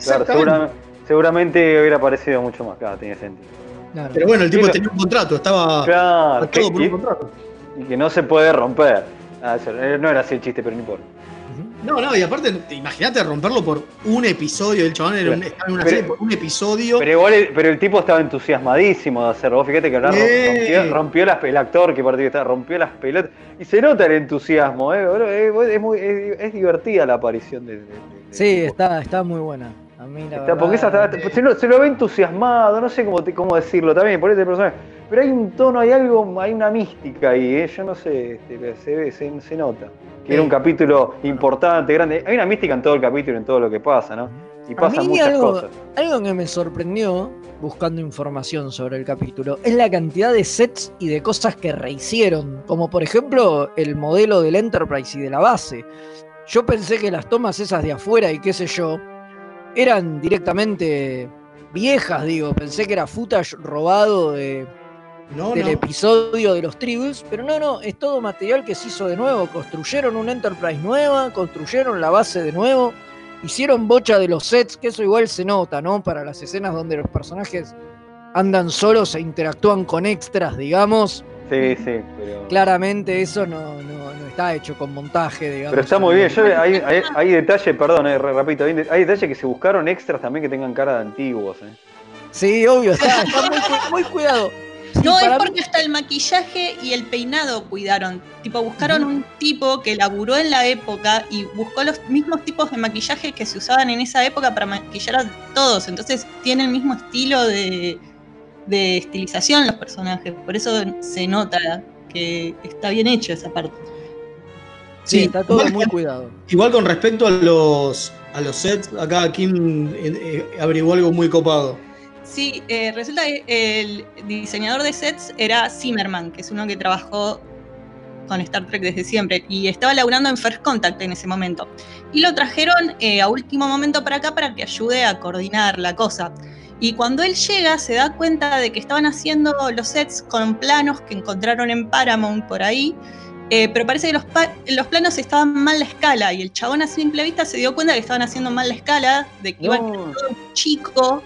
claro, segura- seguramente hubiera parecido mucho más. Claro, tiene sentido. Claro. Pero bueno, el tipo tenía un contrato, estaba Claro, que- por un y- contrato. y que no se puede romper. Ah, eso, eh, no era así el chiste, pero no importa. No, no, y aparte, te- imagínate romperlo por un episodio. El chabón era un- estaba en una Pero- serie por un episodio. Pero igual, el, pero el tipo estaba entusiasmadísimo de hacerlo. Vos fíjate que hablar Sí. rompió, rompió las el actor que partió estaba, rompió las pelotas. Y se nota el entusiasmo, ¿eh? boludo, Es, es muy, es, es divertida la aparición de. de- de- Sí, está, está muy buena. A mí la Está- porque esa se, lo, se lo ve entusiasmado, no sé cómo, cómo decirlo también por este personaje. Pero hay un tono, hay algo, hay una mística ahí, ¿eh? yo no sé, este, se, ve, se, se nota. Que era un capítulo importante, grande. Hay una mística en todo el capítulo, en todo lo que pasa, ¿no? Y pasan muchas algo, cosas. algo que me sorprendió buscando información sobre el capítulo es la cantidad de sets y de cosas que rehicieron, como por ejemplo el modelo del Enterprise y de la base. Yo pensé que las tomas esas de afuera y qué sé yo eran directamente viejas, digo. Pensé que era footage robado de, No, del no. episodio de los Tribbles, pero no, no, es todo material que se hizo de nuevo. Construyeron una Enterprise nueva, construyeron la base de nuevo, hicieron bocha de los sets, que eso igual se nota, ¿no? Para las escenas donde los personajes andan solos e interactúan con extras, digamos. Sí, sí, pero. Claramente eso no, no, no está hecho con montaje, digamos. Pero está muy bien. Yo, hay, hay, hay detalles, perdón, eh, re- repito, hay, hay detalles que se buscaron extras también que tengan cara de antiguos. Eh. Sí, obvio, está, está muy, cu- muy cuidado. Sí, No, es para mí- porque hasta el maquillaje y el peinado cuidaron. Tipo, buscaron un tipo que laburó en la época y buscó los mismos tipos de maquillaje que se usaban en esa época para maquillar a todos. Entonces tiene el mismo estilo de, de estilización los personajes. Por eso se nota que está bien hecho esa parte. Sí, está todo igual, muy cuidado. igual con respecto a los, a los sets, acá Kim eh, eh, averiguó algo muy copado. Sí, eh, resulta que el diseñador de sets era Zimmerman, que es uno que trabajó con Star Trek desde siempre y estaba laburando en First Contact en ese momento. Y lo trajeron eh, a último momento para acá para que ayude a coordinar la cosa. Y cuando él llega se da cuenta de que estaban haciendo los sets con planos que encontraron en Paramount por ahí, eh, pero parece que los, planos estaban mal la escala y el chabón a simple vista se dio cuenta que estaban haciendo mal la escala, de que iban todo chico,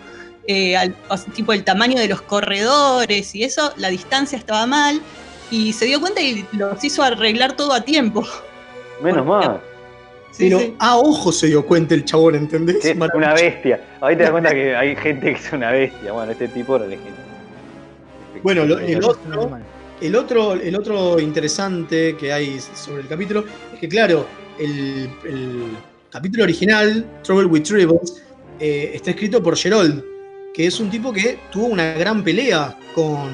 eh, al- tipo el tamaño de los corredores y eso, la distancia estaba mal y se dio cuenta y los hizo arreglar todo a tiempo. Menos mal. Pero a ojo se dio cuenta el chabón, ¿entendés? Sí, una bestia. Ahí te das cuenta que hay gente que es una bestia. Bueno, este tipo era legendario. Bueno, lo- el, otro, el, otro, el otro interesante que hay sobre el capítulo es que, claro, el, el capítulo original, Trouble with Tribbles, eh, está escrito por Gerold, que es un tipo que tuvo una gran pelea con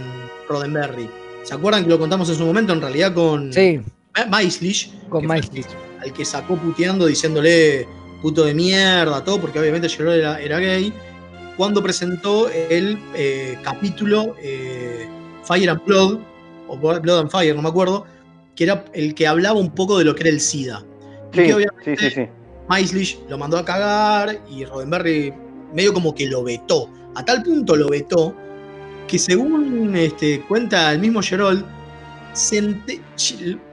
Roddenberry. ¿Se acuerdan que lo contamos en su momento? En realidad con Sí. Ma- Maislish, Con Maislish. Al que sacó puteando, diciéndole puto de mierda, todo, porque obviamente Gerold era, era gay, cuando presentó el eh, capítulo eh, Fire and Blood, o Blood and Fire, no me acuerdo, que era el que hablaba un poco de lo que era el SIDA. Sí, que obviamente sí, sí. Maislish lo mandó a cagar y Roddenberry medio como que lo vetó. A tal punto lo vetó que según este, cuenta el mismo ch-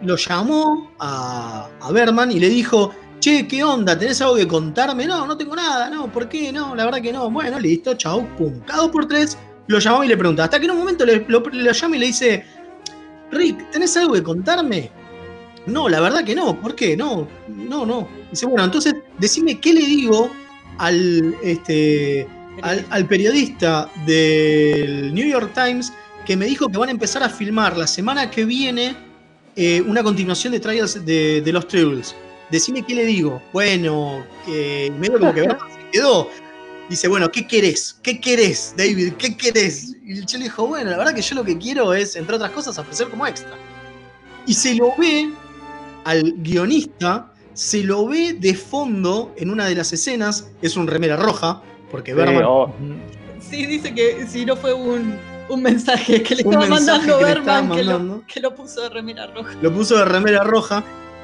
lo llamó a, a Berman y le dijo, che, ¿qué onda? ¿Tenés algo que contarme? No, no tengo nada, no, ¿por qué? No, la verdad que no. Bueno, listo, chau, pum. Cada dos por tres lo llamó y le pregunta. Hasta que en un momento le, lo, lo llama y le dice, Rick, ¿tenés algo que contarme? No, la verdad que no. ¿Por qué? No, no, no. Dice, bueno, entonces decime qué le digo al, este, al, al periodista del New York Times que me dijo que van a empezar a filmar la semana que viene eh, una continuación de Trials de, de los Tribbles. Decime qué le digo. Bueno, que medio como que se quedó. Dice, bueno, ¿qué querés? ¿Qué querés, David? ¿Qué querés? Y yo le dijo, bueno, la verdad que yo lo que quiero es, entre otras cosas, ofrecer como extra. Y se lo ve al guionista, se lo ve de fondo en una de las escenas, es un remera roja, porque Sí, Berman oh. Sí, dice que si no fue un, un mensaje que le Un estaba mandando que Berman, que lo, que lo puso de remera roja. lo puso de remera roja.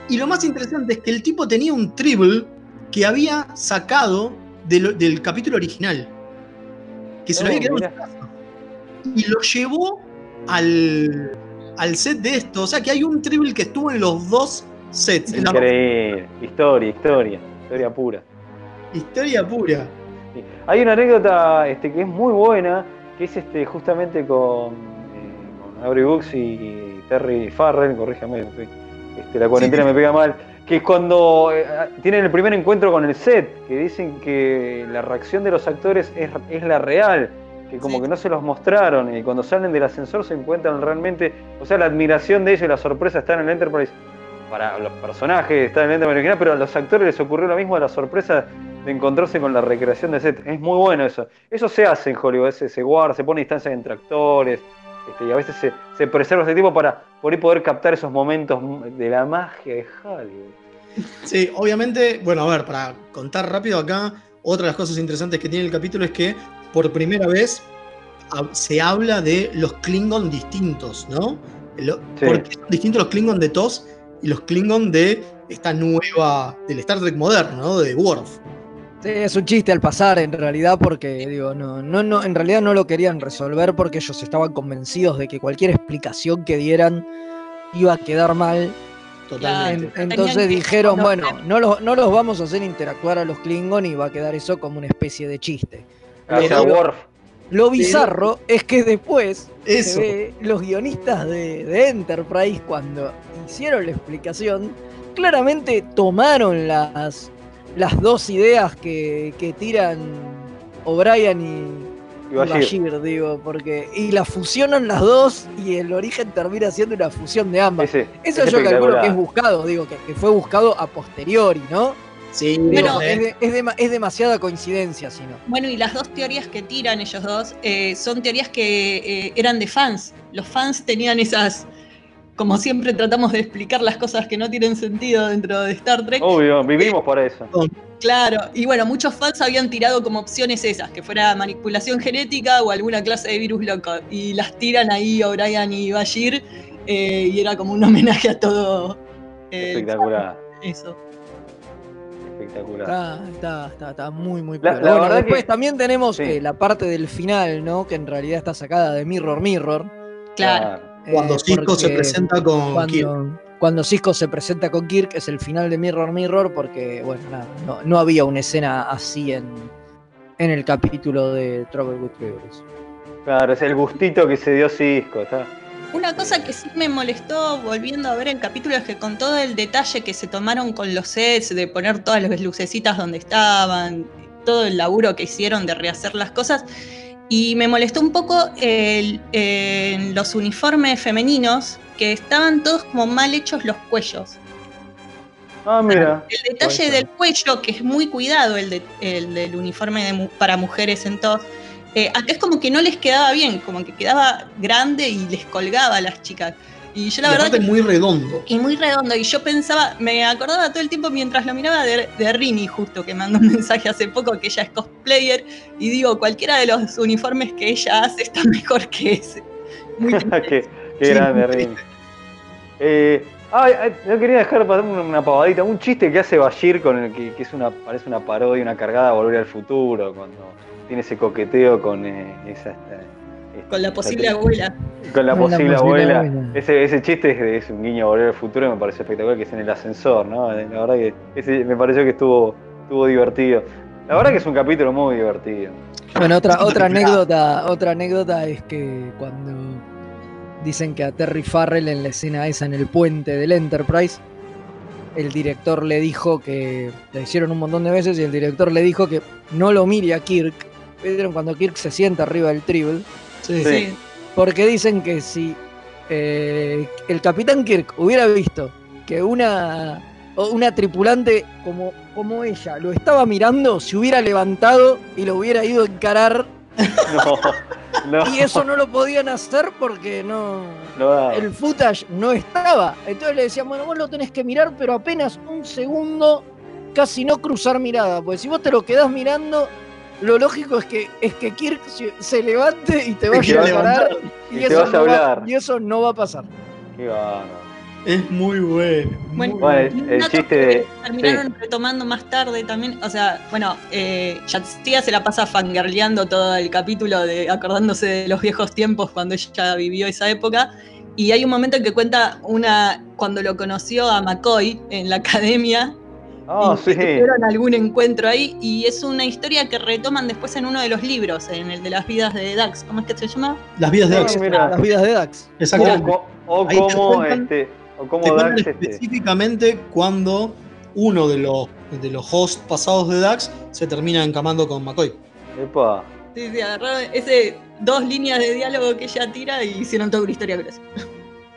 Y lo más interesante es que el tipo tenía un tribble que había sacado de lo- del capítulo original. Que se lo Oh, había quedado en casa. Y lo llevó al, al set de esto. O sea que hay un tribble que estuvo en los dos sets. En la Increíble. Historia, historia. Historia pura. historia pura. Sí. Hay una anécdota este, que es muy buena, que es este, justamente con, eh, con Avery Brooks y Terry Farrell, corríjame, estoy- este, la cuarentena me pega mal, que es cuando eh, tienen el primer encuentro con el set, que dicen que la reacción de los actores es, es la real, que como que no se los mostraron, y cuando salen del ascensor se encuentran realmente, o sea, la admiración de ellos y la sorpresa está en el Enterprise. Para los personajes está en el Enterprise original, pero a los actores les ocurrió lo mismo, la sorpresa de encontrarse con la recreación de set. Es muy bueno eso. Eso se hace en Hollywood, se, se guarda, se pone distancia entre actores, este, y a veces se, se preserva ese tipo para por ahí poder captar esos momentos de la magia de Hollywood. Sí, obviamente, bueno, a ver, para contar rápido acá, otra de las cosas interesantes que tiene el capítulo es que por primera vez se habla de los Klingon distintos, ¿no? Lo- Sí. Porque son distintos los Klingon de TOS y los Klingon de esta nueva, del Star Trek moderno, ¿no? De Worf. Sí, es un chiste al pasar en realidad porque digo, no, no, no, en realidad no lo querían resolver porque ellos estaban convencidos de que cualquier explicación que dieran iba a quedar mal. Totalmente. En- entonces dijeron, bueno, no los, no los vamos a hacer interactuar a los Klingon y va a quedar eso como una especie de chiste. Gracias, Pero- Worf. Lo bizarro es que después se Eso. ve los guionistas de, de Enterprise, cuando hicieron la explicación, claramente tomaron las, las dos ideas que, que tiran O'Brien y, Y y Bashir. Bashir, digo, porque. Y las fusionan las dos y el origen termina siendo una fusión de ambas. Ese- Eso es yo calculo que es buscado, digo, que, que fue buscado a posteriori, ¿no? Sí, Digo, Bueno, es, de- es dema- es demasiada coincidencia, si no. Bueno, y las dos teorías que tiran ellos dos eh, son teorías que eh, eran de fans. Los fans tenían esas, como siempre tratamos de explicar las cosas que no tienen sentido dentro de Star Trek. Obvio, vivimos para eso. Claro, y bueno, muchos fans habían tirado como opciones esas, que fuera manipulación genética o alguna clase de virus loco. Y las tiran ahí O'Brien y Bashir, eh, y era como un homenaje a todo. eh, Espectacular, Eso. espectacular. Está, está, está, está muy, muy La- la Bueno, verdad después que- también tenemos sí. eh, la parte del final, ¿no? Que en realidad está sacada de Mirror Mirror. Claro. Cuando Cisco se presenta con Kirk. cuando, cuando Cisco se presenta con Kirk es el final de Mirror Mirror porque, bueno, nada, no, no había una escena así en, en el capítulo de Trouble with Tribbles. Claro, es el gustito que se dio Cisco. Está. Una cosa que sí me molestó volviendo a ver el capítulo es que con todo el detalle que se tomaron con los sets, de poner todas las lucecitas donde estaban, todo el laburo que hicieron de rehacer las cosas, y me molestó un poco el- los uniformes femeninos, que estaban todos como mal hechos los cuellos. Ah, mira. El detalle del cuello, que es muy cuidado el, de- el del uniforme de para mujeres en TOS, eh, acá es como que no les quedaba bien, como que quedaba grande y les colgaba a las chicas. Y yo la Y verdad que muy redondo. y muy redondo. Y yo pensaba, me acordaba todo el tiempo mientras lo miraba de, de Rini, justo que mandó un mensaje hace poco que ella es cosplayer. Y digo, cualquiera de los uniformes que ella hace está mejor que ese. Muy qué qué Sí, grande, Rini. Eh, ay, ay, no quería dejar pasar una, una pavadita. Un chiste que hace Bashir con el que, que es una, parece una parodia, una cargada a volver al futuro. Cuando tiene ese coqueteo con eh, esa. esta- Con la posible abuela. Con la Con posible abuela. abuela. Ese, ese chiste es, es un guiño a volver al futuro y me parece espectacular que es en el ascensor, ¿no? La verdad que ese me pareció que estuvo, estuvo divertido. La verdad que es un capítulo muy divertido. Bueno, otra, otra anécdota, otra anécdota es que cuando dicen que a Terry Farrell en la escena esa en el puente del Enterprise, el director le dijo que la hicieron un montón de veces y el director le dijo que no lo mire a Kirk. ¿Vieron cuando Kirk se sienta arriba del tribble? Sí. Sí. Porque dicen que si eh, el capitán Kirk hubiera visto que una, o una tripulante como, como ella lo estaba mirando, se hubiera levantado y lo hubiera ido a encarar. No, no. Y eso no lo podían hacer porque no. no. El footage no estaba. Entonces le decían, bueno, vos lo tenés que mirar, pero apenas un segundo, casi no cruzar mirada. Porque si vos te lo quedás mirando, lo lógico es que, es que Kirk se, levante y te vaya a levantar. y te vaya a no va- hablar. y eso no va a pasar. Qué. Es muy bueno. Bueno, Bueno, el, un el dato chiste de. Terminaron retomando más tarde también. O sea, bueno, eh, Yastia se la pasa fangirleando todo el capítulo, de acordándose de los viejos tiempos cuando ella vivió esa época. Y hay un momento en que cuenta una cuando lo conoció a McCoy en la academia. Ah, y sí. tuvieron algún encuentro ahí. Y es una historia que retoman después en uno de los libros, en el de las vidas de Dax. ¿Cómo es que se llama? Las vidas de Ah, Dax. mira. Las vidas de Dax. O, Exactamente. o Ahí te como este. O como Dax este. específicamente cuando uno de los, de los hosts pasados de Dax se termina encamando con McCoy. Epa. Sí, sí, agarraron ese dos líneas de diálogo que ella tira y hicieron toda una historia eso.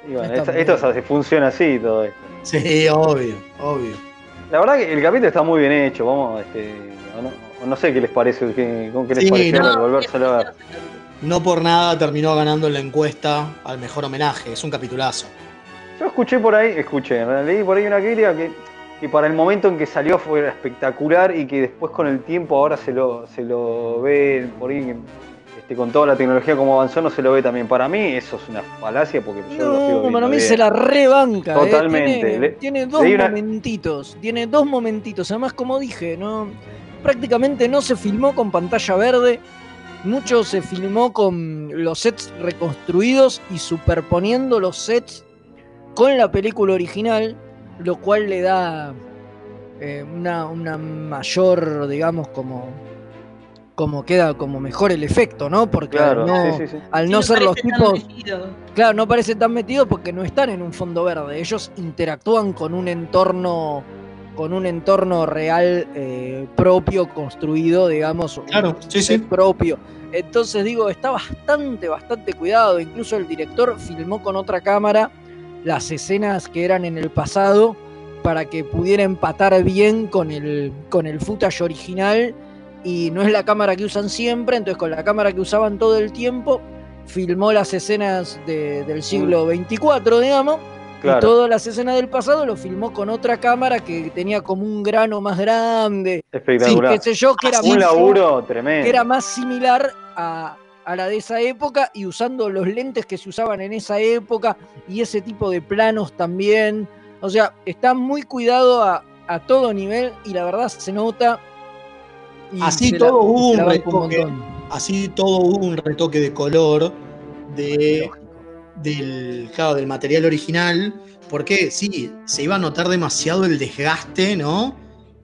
Y bueno, esto, esto funciona así todo esto. Sí, obvio, obvio. La verdad que el capítulo está muy bien hecho, vamos, este. no, sé qué les parece, qué, con qué les Sí, pareció no. volvérselo a ver. No por nada terminó ganando en la encuesta al mejor homenaje. Es un capitulazo. Yo escuché por ahí, escuché, leí por ahí una crítica que, que para el momento en que salió fue espectacular y que después con el tiempo ahora se lo, se lo ve por ahí, este, con toda la tecnología como avanzó, no se lo ve también. Para mí eso es una falacia porque yo lo sigo No, viendo para mí bien. se la rebanca. eh. Totalmente. Tiene, Le- tiene dos una- momentitos. Tiene dos momentitos. Además, como dije, no, prácticamente no se filmó con pantalla verde, mucho se filmó con los sets reconstruidos y superponiendo los sets con la película original, lo cual le da eh, una, una mayor, digamos, como como queda como mejor el efecto, ¿no? Porque Claro, al no, sí, sí, sí. al Sí, no no ser los parece tan tipos, metido. claro, no parecen tan metidos porque no están en un fondo verde. Ellos interactúan con un entorno, con un entorno real eh, propio construido, digamos, Claro, sí, sí. propio. Entonces digo, está bastante, bastante cuidado. Incluso el director filmó con otra cámara las escenas que eran en el pasado para que pudiera empatar bien con el, con el footage original. Y no es la cámara que usan siempre, entonces con la cámara que usaban todo el tiempo, filmó las escenas de- del siglo 24, digamos. Claro. Y todas las escenas del pasado lo filmó con otra cámara que tenía como un grano más grande. Espectacular. Sí, qué sé yo, que era Un mucho- laburo tremendo. que era más similar a, a la de esa época y usando los lentes que se usaban en esa época y ese tipo de planos también. O sea, está muy cuidado a, a todo nivel y la verdad se nota. Y Así se la- todo hubo un retoque. Así todo hubo un retoque de color de, del, claro, del material original. Porque sí, se iba a notar demasiado el desgaste, ¿no?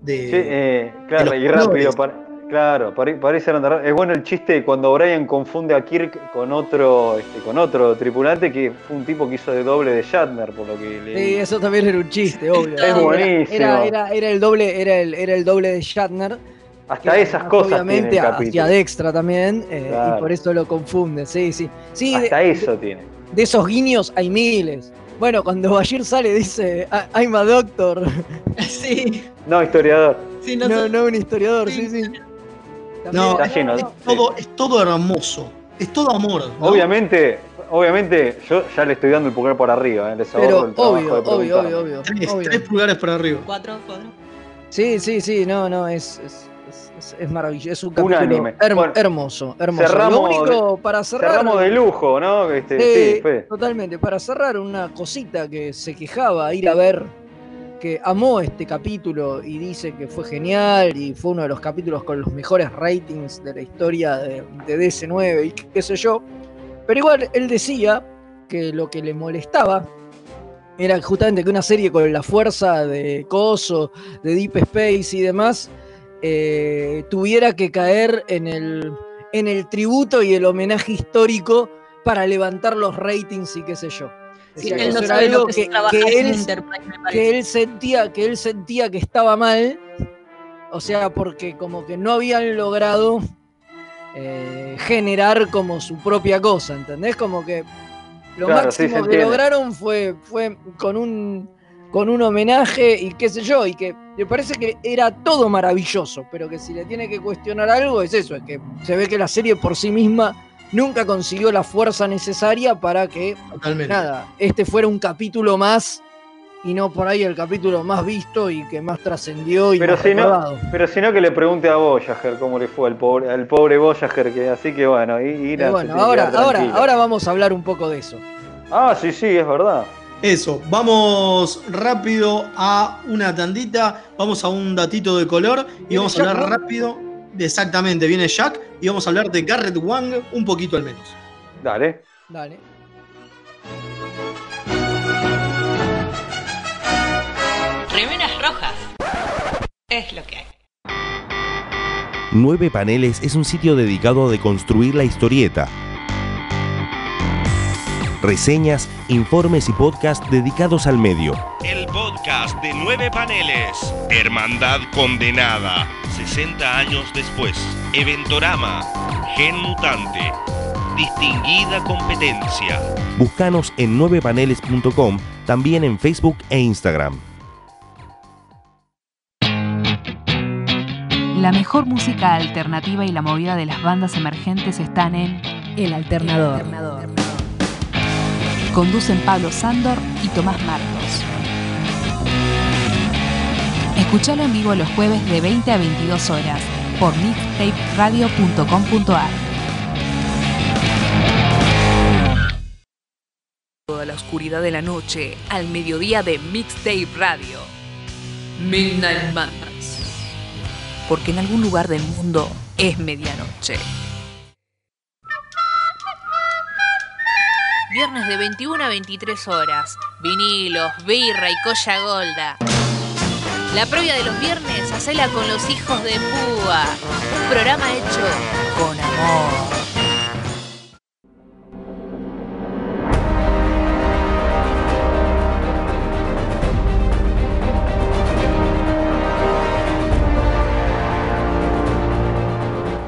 De, Sí, eh, claro, de y rápido. para- claro, pare- parece andar. Es bueno el chiste cuando Brian confunde a Kirk con otro, este, con otro tripulante que fue un tipo que hizo de doble de Shatner, por lo que le Sí, eso también era un chiste, obvio. Es buenísimo. Era, era- era el doble, era el, era el doble de Shatner. Hasta que esas cosas Obviamente tiene el hacia capítulo. Dextra también, eh, Claro. y por eso lo confunde, sí, sí. sí de- Hasta eso tiene. de esos guiños hay miles. Bueno, cuando Bashir sale dice, "I- I'm a doctor. Sí, No, historiador. sí, No, no, no, un historiador, sí, sí. No, Está es, lleno. es todo, es todo hermoso. Es todo amor. ¿no? Obviamente, obviamente, yo ya le estoy dando el pulgar por arriba, ¿eh? les Pero el obvio, de obvio, obvio, obvio, Tres, obvio. tres pulgares para arriba. cuatro, cuatro. Sí, sí, sí, no, no, es, es, es- es- maravilloso. Es un capítulo Bueno, hermoso, hermoso. cerramos Lo único para cerrar. Cerramos de lujo, ¿no? Este, sí, totalmente. Para cerrar, una cosita que se quejaba ir a ver, que amó este capítulo y dice que fue genial y fue uno de los capítulos con los mejores ratings de la historia de, de DC9 y qué sé yo. Pero igual él decía que lo que le molestaba era justamente que una serie con la fuerza de Coso, de Deep Space y demás, eh, tuviera que caer en el, en el tributo y el homenaje histórico para levantar los ratings y qué sé yo. Sí, que él no lo que que, que que sentía que él sentía que estaba mal, o sea, porque como que no habían logrado eh, generar como su propia cosa, ¿entendés? Como que lo Claro, sí, se máximo que lograron fue, fue con un con un homenaje y qué sé yo, y que me parece que era todo maravilloso, pero que si le tiene que cuestionar algo es eso, es que se ve que la serie por sí misma nunca consiguió la fuerza necesaria para que Totalmente. nada, este fuera un capítulo más y no por ahí el capítulo más visto y que más trascendió y Pero más si, no, pero si no, que le pregunte a Voyager cómo le fue al pobre, al pobre Voyager. Que, así que bueno, y, y Y bueno, ahora, ahora, ahora vamos a hablar un poco de eso. Ah, sí, sí, es verdad. Eso, vamos rápido a una tandita, vamos a un datito de color y ¿Viene vamos a hablar Jack, no? rápido. de- Exactamente, viene Jack y vamos a hablar de Garrett Wang un poquito al menos. Dale. Dale. Remeras rojas. Es lo que hay. Nueve Paneles es un sitio dedicado a deconstruir la historieta. Reseñas, informes y podcasts dedicados al medio. El podcast de Nueve Paneles. Hermandad Condenada. 60 años después. Eventorama. Gen Mutante. Distinguida competencia. Búscanos en 9paneles.com, también en Facebook e Instagram. La mejor música alternativa y la movida de las bandas emergentes están en El Alternador. Conducen Pablo Sándor y Tomás Marcos. Escuchalo en vivo los jueves de 20 a 22 horas por mixtaperadio.com.ar. Toda la oscuridad de la noche al mediodía de Mixtape Radio. Midnight Madness. porque en algún lugar del mundo es medianoche. Viernes de 21 a 23 horas. Vinilos, birra y colla golda. La previa de los viernes, hacela con los hijos de Púa. Un programa hecho con amor.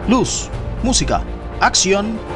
Luz, música, acción.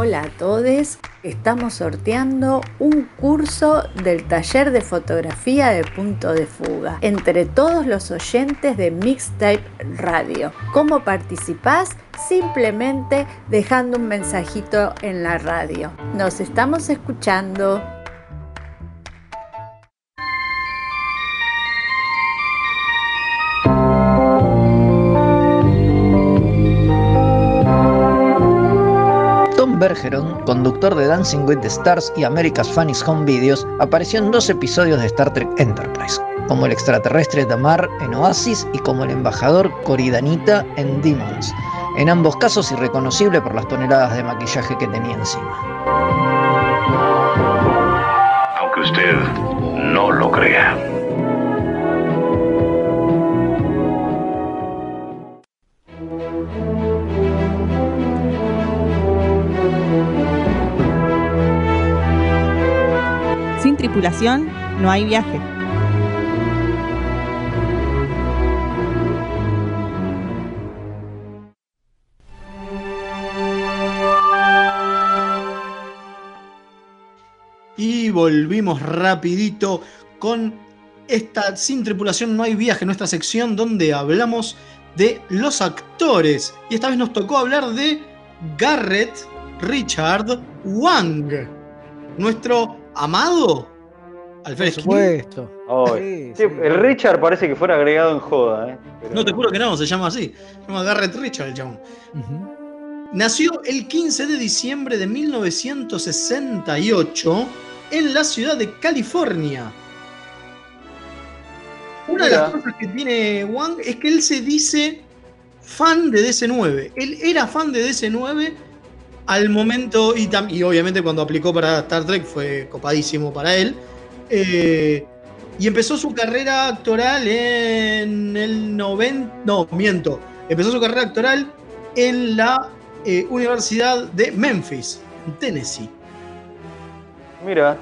Hola a todos, estamos sorteando un curso del taller de fotografía de punto de fuga entre todos los oyentes de Mixtape Radio. ¿Cómo participás? Simplemente dejando un mensajito en la radio. Nos estamos escuchando. Bergeron, conductor de Dancing with the Stars y America's Funniest Home Videos, apareció en dos episodios de Star Trek Enterprise, como el extraterrestre Damar en Oasis y como el embajador Coridanita en Demons, en ambos casos irreconocible por las toneladas de maquillaje que tenía encima. Aunque usted no lo crea. Sin tripulación no hay viaje. Y volvimos rapidito con esta Sin tripulación no hay viaje, nuestra sección donde hablamos de los actores. Y esta vez nos tocó hablar de Garrett Richard Wang, nuestro amado Alfred Por supuesto. Ay, sí, El Richard parece que fuera agregado en joda. ¿eh? Pero No te juro que no, se llama así. Se llama Garrett Richard el chabón. Nació el 15 de diciembre de 1968 en la ciudad de California. Una de las cosas que tiene Wang es que él se dice fan de DC9. Él era fan de DC9 al momento, y obviamente cuando aplicó para Star Trek fue copadísimo para él. Eh, y empezó su carrera actoral en el 90. No, miento. Empezó su carrera actoral en la eh, Universidad de Memphis, en Tennessee. Mira,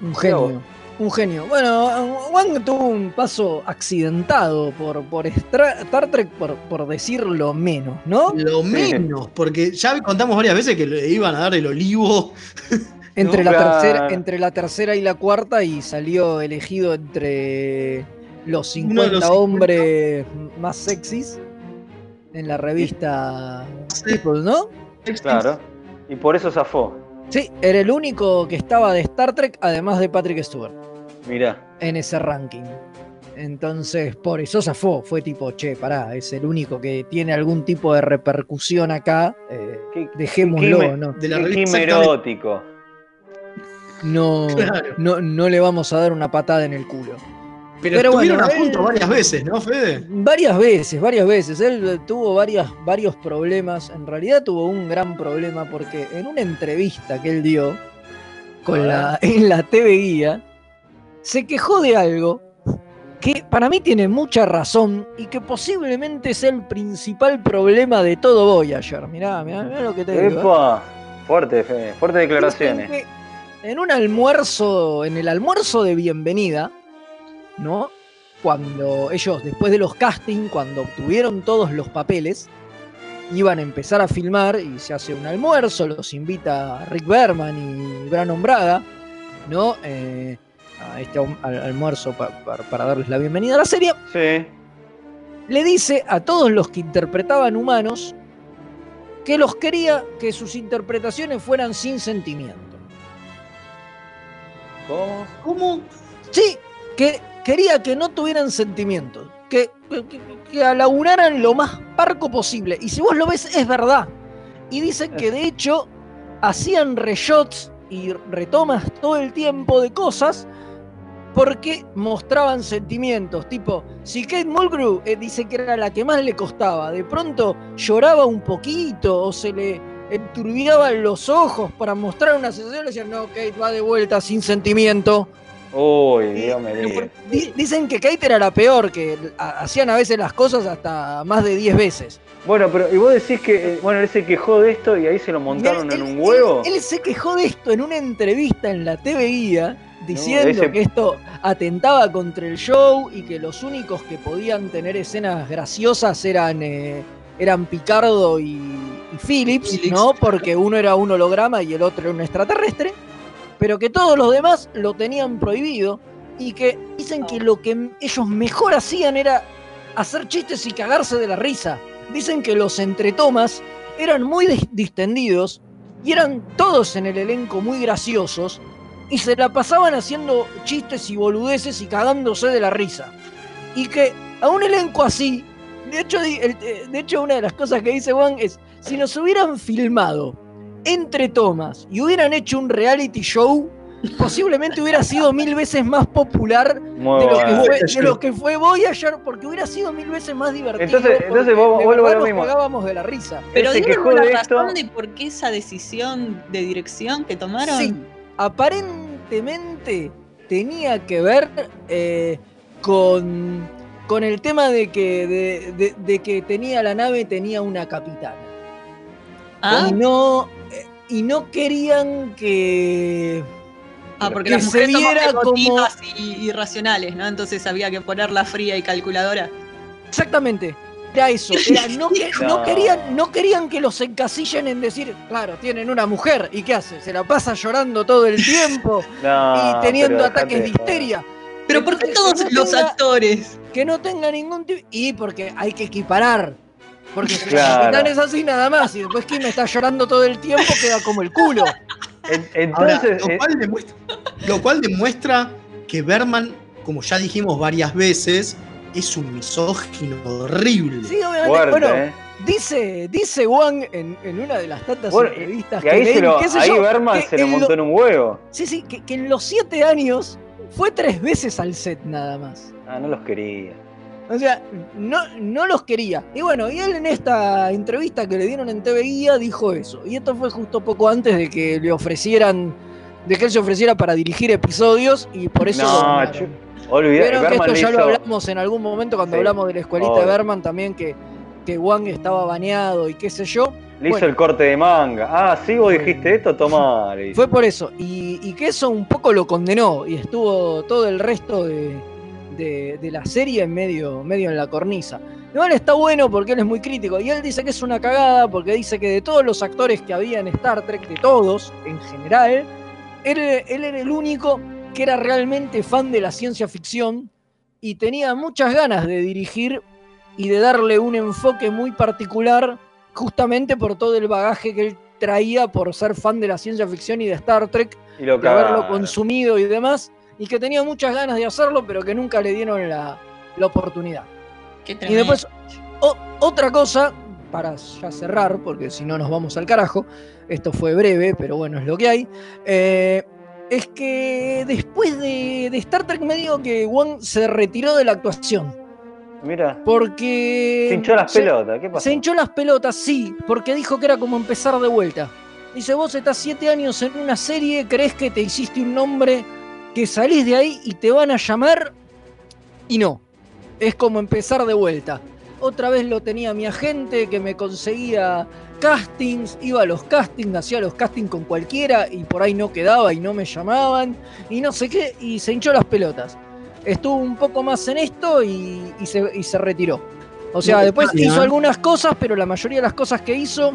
Un genio. Un genio. Bueno, Wang tuvo un paso accidentado por, por Star Trek, por, por decirlo menos, ¿no? Lo menos, porque ya contamos varias veces que le iban a dar el olivo. Entre, No, la claro. tercera, entre la tercera y la cuarta y salió elegido entre los Uno de 50 los 50. hombres más sexys en la revista People, ¿no? claro. Y por eso zafó. Sí, era el único que estaba de Star Trek, además de Patrick Stewart, Mirá. en ese ranking. Entonces, por eso zafó. Fue tipo, che, pará, es el único que tiene algún tipo de repercusión acá. eh, dejémoslo, ¿no? qué quimerótico. No, Claro. no, no le vamos a dar una patada en el culo. Pero, Pero estuvieron bueno, a punto él- varias veces, ¿no, Fede? Varias veces, varias veces. Él tuvo varias, varios problemas. En realidad tuvo un gran problema porque en una entrevista que él dio con la, en la TV Guía, se quejó de algo que para mí tiene mucha razón y que posiblemente es el principal problema de todo Voyager. Mirá, mirá, mirá lo que te digo. ¿eh? Fuerte, Fede, fuertes declaraciones. Que En un almuerzo, en el almuerzo de bienvenida, ¿no? Cuando ellos, después de los castings, cuando obtuvieron todos los papeles, iban a empezar a filmar y se hace un almuerzo, los invita Rick Berman y Brandon Braga, ¿no? Eh, a este al- al- almuerzo pa- pa- para darles la bienvenida a la serie. Sí. Le dice a todos los que interpretaban humanos que los quería que sus interpretaciones fueran sin sentimiento. ¿Cómo? Sí, que quería que no tuvieran sentimientos, que, que, que- lo más parco posible. Y si vos lo ves, es verdad. Y dicen que de hecho hacían reshots y retomas todo el tiempo de cosas porque mostraban sentimientos. Tipo, si Kate Mulgrew eh, dice que era la que más le costaba, de pronto lloraba un poquito o se le enturbiaban los ojos para mostrar una sensación, le decían, no, Kate va de vuelta sin sentimiento. Uy, Dios me libre. Dicen que Kate era la peor, que ha- hacían a veces las cosas hasta más de 10 veces. Bueno, pero y vos decís que, eh, bueno, él se quejó de esto y ahí se lo montaron en un huevo. Él se quejó de esto en una entrevista en la TV Guía, diciendo ese- que esto atentaba contra el show y que los únicos que podían tener escenas graciosas eran, eh, eran Picardo y, y Phillips, ¿no? Porque uno era un holograma y el otro era un extraterrestre, pero que todos los demás lo tenían prohibido y que dicen que lo que ellos mejor hacían era hacer chistes y cagarse de la risa. Dicen que los entretomas eran muy dis- distendidos y eran todos en el elenco muy graciosos y se la pasaban haciendo chistes y boludeces y cagándose de la risa. Y que a un elenco así, de hecho, eh, de hecho una de las cosas que dice Juan es, si nos hubieran filmado entre tomas y hubieran hecho un reality show, posiblemente hubiera sido mil veces más popular Muy de lo, que fue, de lo que fue Voyager, porque hubiera sido mil veces más divertido. Entonces- entonces vos- verdad lo nos mismo. de la risa. Pero Ese ¿dieron quejó una de razón esto. de por qué esa decisión de dirección que tomaron? Sí, aparentemente tenía que ver eh, con, con el tema de que, de, de- de que tenía la nave, tenía una capitana. Ah. Y no, y no querían que. Ah, porque que las se mujeres somos viera como. y irracionales, ¿no? Entonces había que ponerla fría y calculadora. Exactamente. Era eso. Era, no, que- no No. querían, no querían que los encasillen en decir, claro, tienen una mujer. ¿Y qué hace? Se la pasa llorando todo el tiempo No, y teniendo ataques de dejate de joder. histeria. Pero ¿por qué todos los tenga- actores? Que no tenga ningún tipo. Y porque hay que equiparar. Porque si Claro. la capitán es así nada más y después Kim está llorando todo el tiempo, queda como el culo. Ahora, Entonces, lo, eh, cual demuestra, lo cual demuestra que Berman, como ya dijimos varias veces, es un misógino horrible. Sí, obviamente. Fuerte, bueno, ¿eh? dice, dice Wang en, en una de las tantas Bueno, entrevistas y ahí, que se lo, qué sé ahí yo, Berman que se le en montó lo- en un huevo. Sí, sí, que, que en los siete años fue tres veces al set nada más. Ah, no los quería. O sea, no, no los quería. Y bueno, y él en esta entrevista que le dieron en TV Guía dijo eso. Y esto fue justo poco antes de que le ofrecieran, de que él se ofreciera para dirigir episodios y por eso... No, Vieron que esto ya lo hizo- hablamos en algún momento cuando Sí, hablamos de la escuelita de. Berman también, que, que Wang estaba baneado y qué sé yo. Le hizo Bueno. el corte de manga. Ah, sí, vos dijiste esto, dice. Fue por eso. Y, y que eso un poco lo condenó. Y estuvo todo el resto de, de- de la serie en medio, medio en la cornisa. Igual está bueno porque él es muy crítico. Y él dice que es una cagada porque dice que de todos los actores que había en Star Trek, de todos en general, él, él era el único que era realmente fan de la ciencia ficción y tenía muchas ganas de dirigir y de darle un enfoque muy particular justamente por todo el bagaje que él traía por ser fan de la ciencia ficción y de Star Trek, Y lo de haberlo consumido y demás, y que tenía muchas ganas de hacerlo, pero que nunca le dieron la, la oportunidad. Y después, o- otra cosa, para ya cerrar, porque si no nos vamos al carajo, esto fue breve, pero bueno, es lo que hay, eh, es que después de, de Star Trek medio que Wong se retiró de la actuación. Mira, Porque. se hinchó las se- pelotas. ¿Qué pasó? Se hinchó las pelotas, sí, porque dijo que era como empezar de vuelta. Dice, vos estás siete años en una serie, crees que te hiciste un nombre, que salís de ahí y te van a llamar, y no. Es como empezar de vuelta. Otra vez lo tenía mi agente que me conseguía castings, iba a los castings, hacía los castings con cualquiera y por ahí no quedaba y no me llamaban y no sé qué, y se hinchó las pelotas. Estuvo un poco más en esto y, y se, y se retiró. O sea, después hizo algunas cosas, pero la mayoría de las cosas que hizo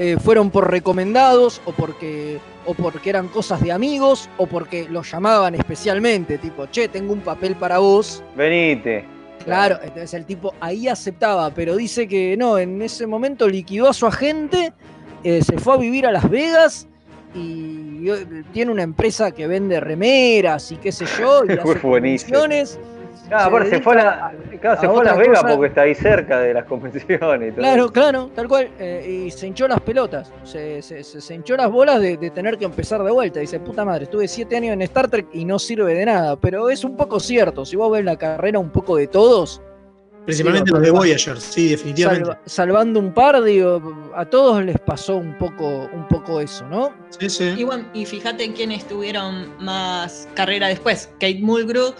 eh, fueron por recomendados o porque, o porque eran cosas de amigos o porque lo llamaban especialmente, tipo, che, tengo un papel para vos. Venite. Claro, entonces el tipo ahí aceptaba, pero dice que no, en ese momento liquidó a su agente, eh, se fue a vivir a Las Vegas y eh, tiene una empresa que vende remeras y qué sé yo, y hace. Claro, se aparte se fue a, la- claro, se a fue a Las Vegas porque está ahí cerca de las convenciones y todo. Claro, claro, tal cual. eh, y se hinchó las pelotas. Se, se- se- se hinchó las bolas de, de tener que empezar de vuelta. Dice, puta madre, estuve siete años en Star Trek y no sirve de nada. Pero es un poco cierto. Si vos ves la carrera un poco de todos. Principalmente digo, los de Voyager, sí, definitivamente. salva- salvando un par, digo, a todos les pasó un poco, un poco eso, ¿no? Sí, sí. Y, bueno, y fíjate quiénes tuvieron más carrera después. Kate Mulgrew,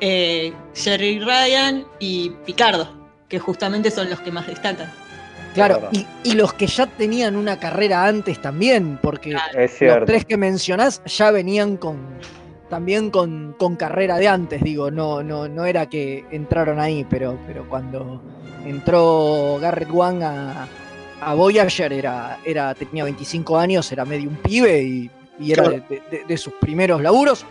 eh, Jerry Ryan y Picardo, que justamente son los que más destacan. Claro, y, y los que ya tenían una carrera antes también, porque Es los tres que mencionás ya venían con también con, con carrera de antes, digo, no, no, no era que entraron ahí, pero, pero cuando entró Garrett Wang a, a Voyager era, era, tenía 25 años, era medio un pibe y, y era Claro. de, de- de sus primeros laburos.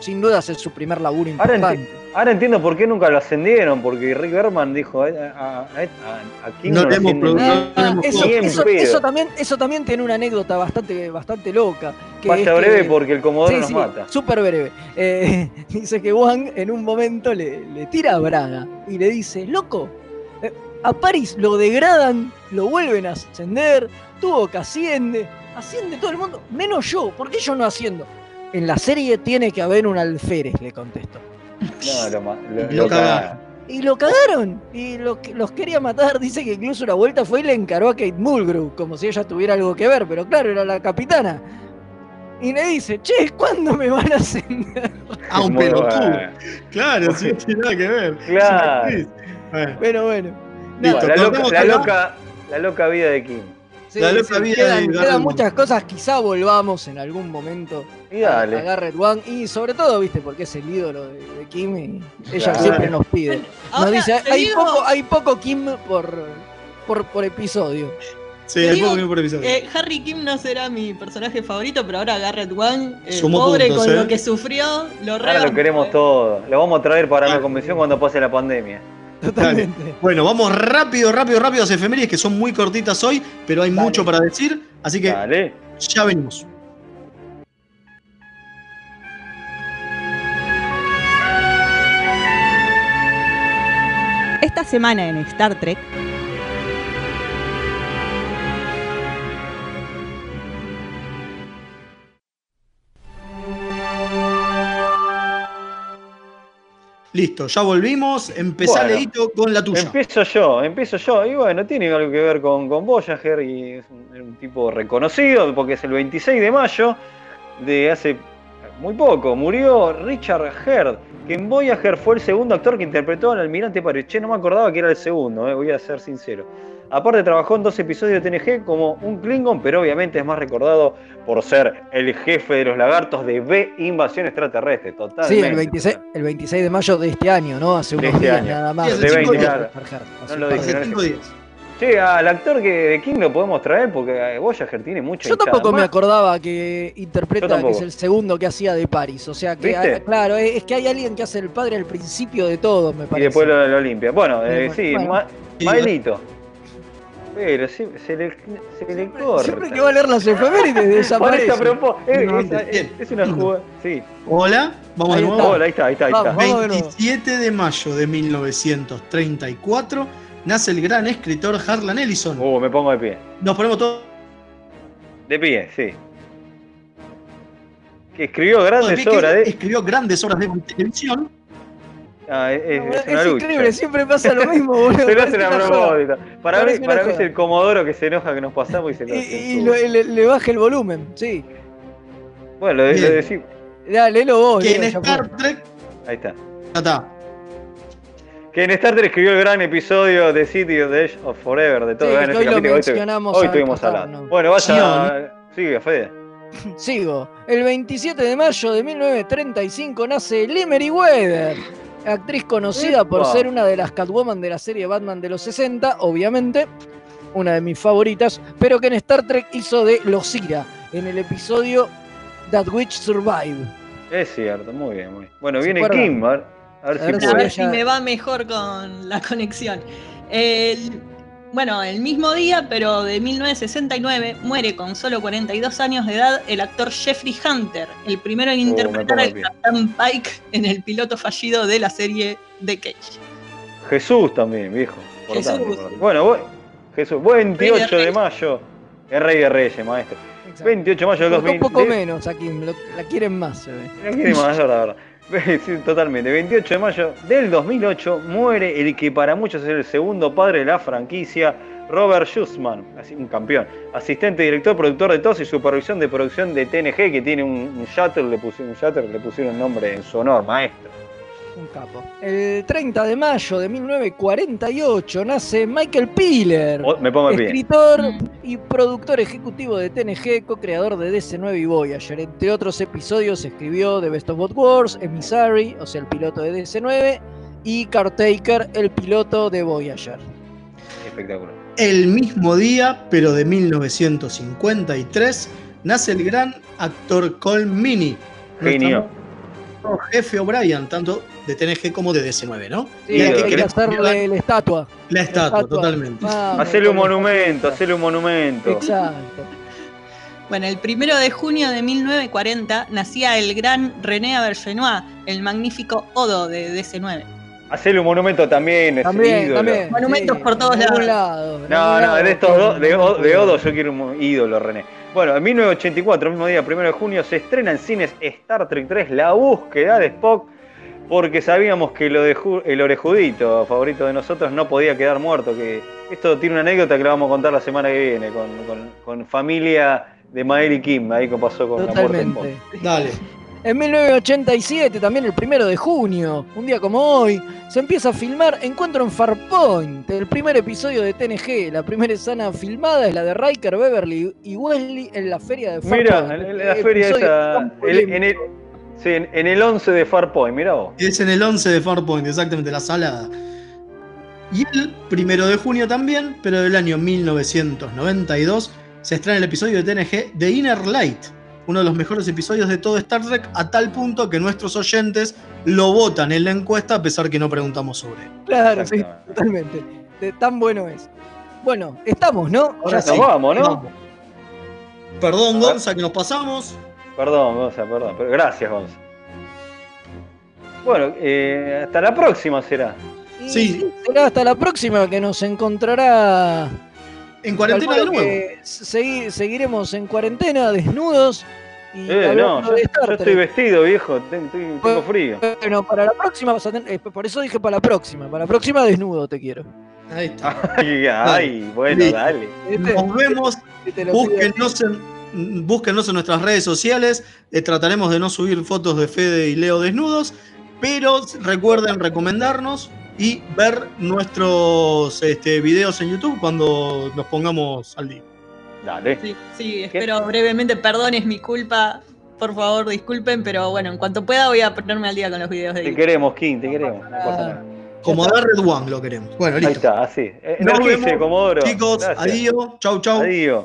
Sin dudas es su primer laburo Ahora, importante. enti- ahora entiendo por qué nunca lo ascendieron, porque Rick Berman dijo, "Eh, a, a, a- a King No no, lo Ah, eso, eso- pedo". eso también, eso también tiene una anécdota bastante, bastante loca. que Vaya es que- breve porque el Comodoro Sí, nos sí, mata. Súper breve. Eh, dice que Wang en un momento le, le tira a Braga y le dice, loco, eh, a Paris lo degradan, lo vuelven a ascender, tuvo que asciende, asciende todo el mundo, menos yo, ¿por qué yo no asciendo? En la serie tiene que haber un alférez, le contesto. No, lo, lo, Lo lo cagaron. cagaron. Y lo cagaron. Y lo los quería matar. Dice que incluso una vuelta fue y le encaró a Kate Mulgrew, como si ella tuviera algo que ver, pero claro, era la capitana. Y le dice, che, ¿cuándo me van a ascender? Ah, un pelotudo. Claro, sí, tiene nada que ver. Claro. Bueno, Bueno, bueno. listo, la, loca, la, loca, la loca vida de Kim. Sí, La loca sí, vida quedan, de quedan Garrett muchas cosas, quizá volvamos en algún momento Y a, dale. a Garrett Wang. Y sobre todo, viste, porque es el ídolo de, de Kim y ella Claro. siempre nos pide. Nos Ahora, dice, hay digo- poco, hay poco Kim por, por, por episodio. Sí, Te hay digo, poco por episodio. eh, Harry Kim no será mi personaje favorito, pero ahora Garrett Wang, eh, pobre puntos, con ¿eh? lo que sufrió, lo Ahora re lo queremos todo. Lo vamos a traer para la convención cuando pase la pandemia. Dale. Bueno, vamos rápido, rápido, rápido a las efemérides que son muy cortitas hoy, pero hay mucho para decir, así que Dale. ya venimos. Esta semana en Star Trek, Listo, ya volvimos. Empezá, Bueno. Leito, con la tuya. Empiezo yo, empiezo yo. Y bueno, tiene algo que ver con, con Voyager y es un, tipo reconocido porque es el 26 de mayo de hace muy poco. Murió Richard Herd, que en Voyager fue el segundo actor que interpretó al almirante París. Che, no me acordaba que era el segundo, eh, voy a ser sincero. Aparte trabajó en dos episodios de TNG como un Klingon, pero obviamente es más recordado por ser el jefe de los lagartos de B Invasión Extraterrestre. Totalmente. Sí, el 26, el 26 de mayo de este año, ¿no? Hace De unos este días año. nada más. Sí, 20, sí, claro. No lo dije, de- no. Che, al actor que de King lo podemos traer porque eh, Voyager tiene mucha Yo tampoco me acordaba que interpreta que es el segundo que hacía de Paris. O sea que, claro, es es que hay alguien que hace el padre al principio de todo, me Y parece. después lo, lo limpia. Bueno, eh, bueno, sí, bueno. Ma- Sí, Maelito. Pero sí, se le, se le corta. Siempre que va a leer las efemérides Por desaparece. eh, No, esa- bien. es, es una jugada. Sí. Hola, vamos Ahí de nuevo. está. Hola, ahí está, ahí está, ahí está. vamos. de nuevo. 27 de mayo de 1934 nace el gran escritor Harlan Ellison. Uh, me pongo de pie. Nos ponemos todos De pie, sí. Que escribió de grandes obras de. escribió grandes obras de televisión. Ah, es, es- es Es una lucha. increíble, siempre pasa lo mismo, boludo. Se lo hacen a propósito. Para mí, para mí es el Comodoro que se enoja que nos pasamos y se lo Y, hace. y lo- le, le baja el volumen, sí. Bueno, lo, lo decimos. Dale, léelo vos. Que en. Star Trek. Ahí está. Ya está. Que en Star Trek escribió el gran episodio de City of the Edge of Forever, de todo Sí, hoy lo mencionamos hoy estuvimos hablando. ¿no? Bueno, vaya. Sigue, Fede. Sigo. El 27 de mayo de 1935 nace Limery Weather, actriz conocida por ser una de las Catwoman de la serie Batman de los 60, obviamente, una de mis favoritas, pero que en Star Trek hizo de Locira en el episodio That Witch Survive. Es cierto, muy bien, muy bien. Bueno, ¿Se viene acuerdan? Kim, a ver, a ver A si A ver me va mejor con la conexión. El Bueno, el mismo día, pero de 1969, muere con solo 42 años de edad el actor Jeffrey Hunter, el primero en interpretar pongo al. Capitán Pike en el piloto fallido de la serie The Cage. Jesús también, viejo. Jesús. Bueno, bu- Jesús, 28 de mayo. Es Rey de Reyes, maestro. 28 de mayo del Un 2000. poco de- menos aquí, lo- la quieren más, se ve. La quiere más, es verdad. Totalmente. 28 de mayo del 2008 muere el que para muchos es el segundo padre de la franquicia, Robert Schussman, un campeón. Asistente, director, productor de TOS y supervisión de producción de TNG, que tiene un, un shuttle, le pusieron, un shuttle, le pusieron nombre en su honor, maestro. Un capo. El 30 de mayo de 1948 nace Michael Piller, Oh, me pongo escritor y productor ejecutivo de TNG, co-creador de DC9 y Voyager. Entre otros episodios escribió The Best of Both Wars, Emissary, o sea, el piloto de DC9, y Cartaker, el piloto de Voyager. Espectacular. El mismo día, pero de 1953, nace el gran actor Cole Mini. Genio. jefe O'Brien, tanto de TNG como de DC9, ¿no? Sí, Y que que hacerle la estatua. la estatua, totalmente. Vamos, Hacele un monumento, hacele un monumento. Exacto. Bueno, el primero de junio de 1940 nacía el gran René Aubergenois, el magnífico Odo de DC9. Hacele un monumento también, También, ídolo. también. Monumentos sí, por todos lados. lado, No, no, de estos dos, de, de Odo yo quiero un ídolo, René. Bueno, en 1984, mismo día, primero de junio, se estrena en cines Star Trek 3, La búsqueda de Spock, porque sabíamos que lo de Ju- el orejudito, favorito de nosotros, no podía quedar muerto. Que esto tiene una anécdota que la vamos a contar la semana que viene, con, con- con familia de Mael y Kim, ahí que pasó con la muerte. Totalmente. Dale. En 1987, también el primero de junio, un día como hoy, se empieza a filmar Encuentro en Farpoint, el primer episodio de TNG. La primera escena filmada es la de Riker, Beverly y Wesley en la feria de Farpoint. Mira, en, en la feria esa, en, el, sí, en, en el 11 de Farpoint, mira vos. Es en el 11 de Farpoint, exactamente, la salada. Y el primero de junio también, pero del año 1992, se estrena el episodio de TNG The Inner Light, uno de los mejores episodios de todo Star Trek, a tal punto que nuestros oyentes lo votan en la encuesta a pesar que no preguntamos sobre él. Claro, sí, totalmente. De- tan bueno es. Bueno, estamos, ¿no? Ahora Nos sí. vamos, ¿no? Vamos. Perdón, Gonza, que nos pasamos. Perdón, Gonza, perdón. Pero gracias, Gonza. Bueno, eh, hasta la próxima será. Sí. Será hasta la próxima que nos encontrará. En cuarentena de nuevo. segui- seguiremos en cuarentena, desnudos. Y Eh, no, yo, estoy vestido, viejo. ten- estoy- tengo frío. Bueno, para la próxima vas a tener. eh, por eso dije para la próxima. Para la próxima desnudo te quiero. Ahí está. Ay, ay, bueno, dale. ¿Viste? Nos vemos. Te lo estoy Búsquennos en, búsquennos en nuestras redes sociales. eh, trataremos de no subir fotos de Fede y Leo desnudos. Pero recuerden recomendarnos y ver nuestros este, videos en YouTube cuando nos pongamos al día. Dale. Sí, sí, espero brevemente, perdón, es mi culpa. Por favor, disculpen, pero bueno, en cuanto pueda voy a ponerme al día con los videos de Te YouTube. queremos, King, te queremos. Como a Red One lo queremos. Bueno, Ahí listo. está, así. Eh, Nos Energice, vemos, Comodoro. Chicos, Gracias. adiós. Chau, chau. Adiós.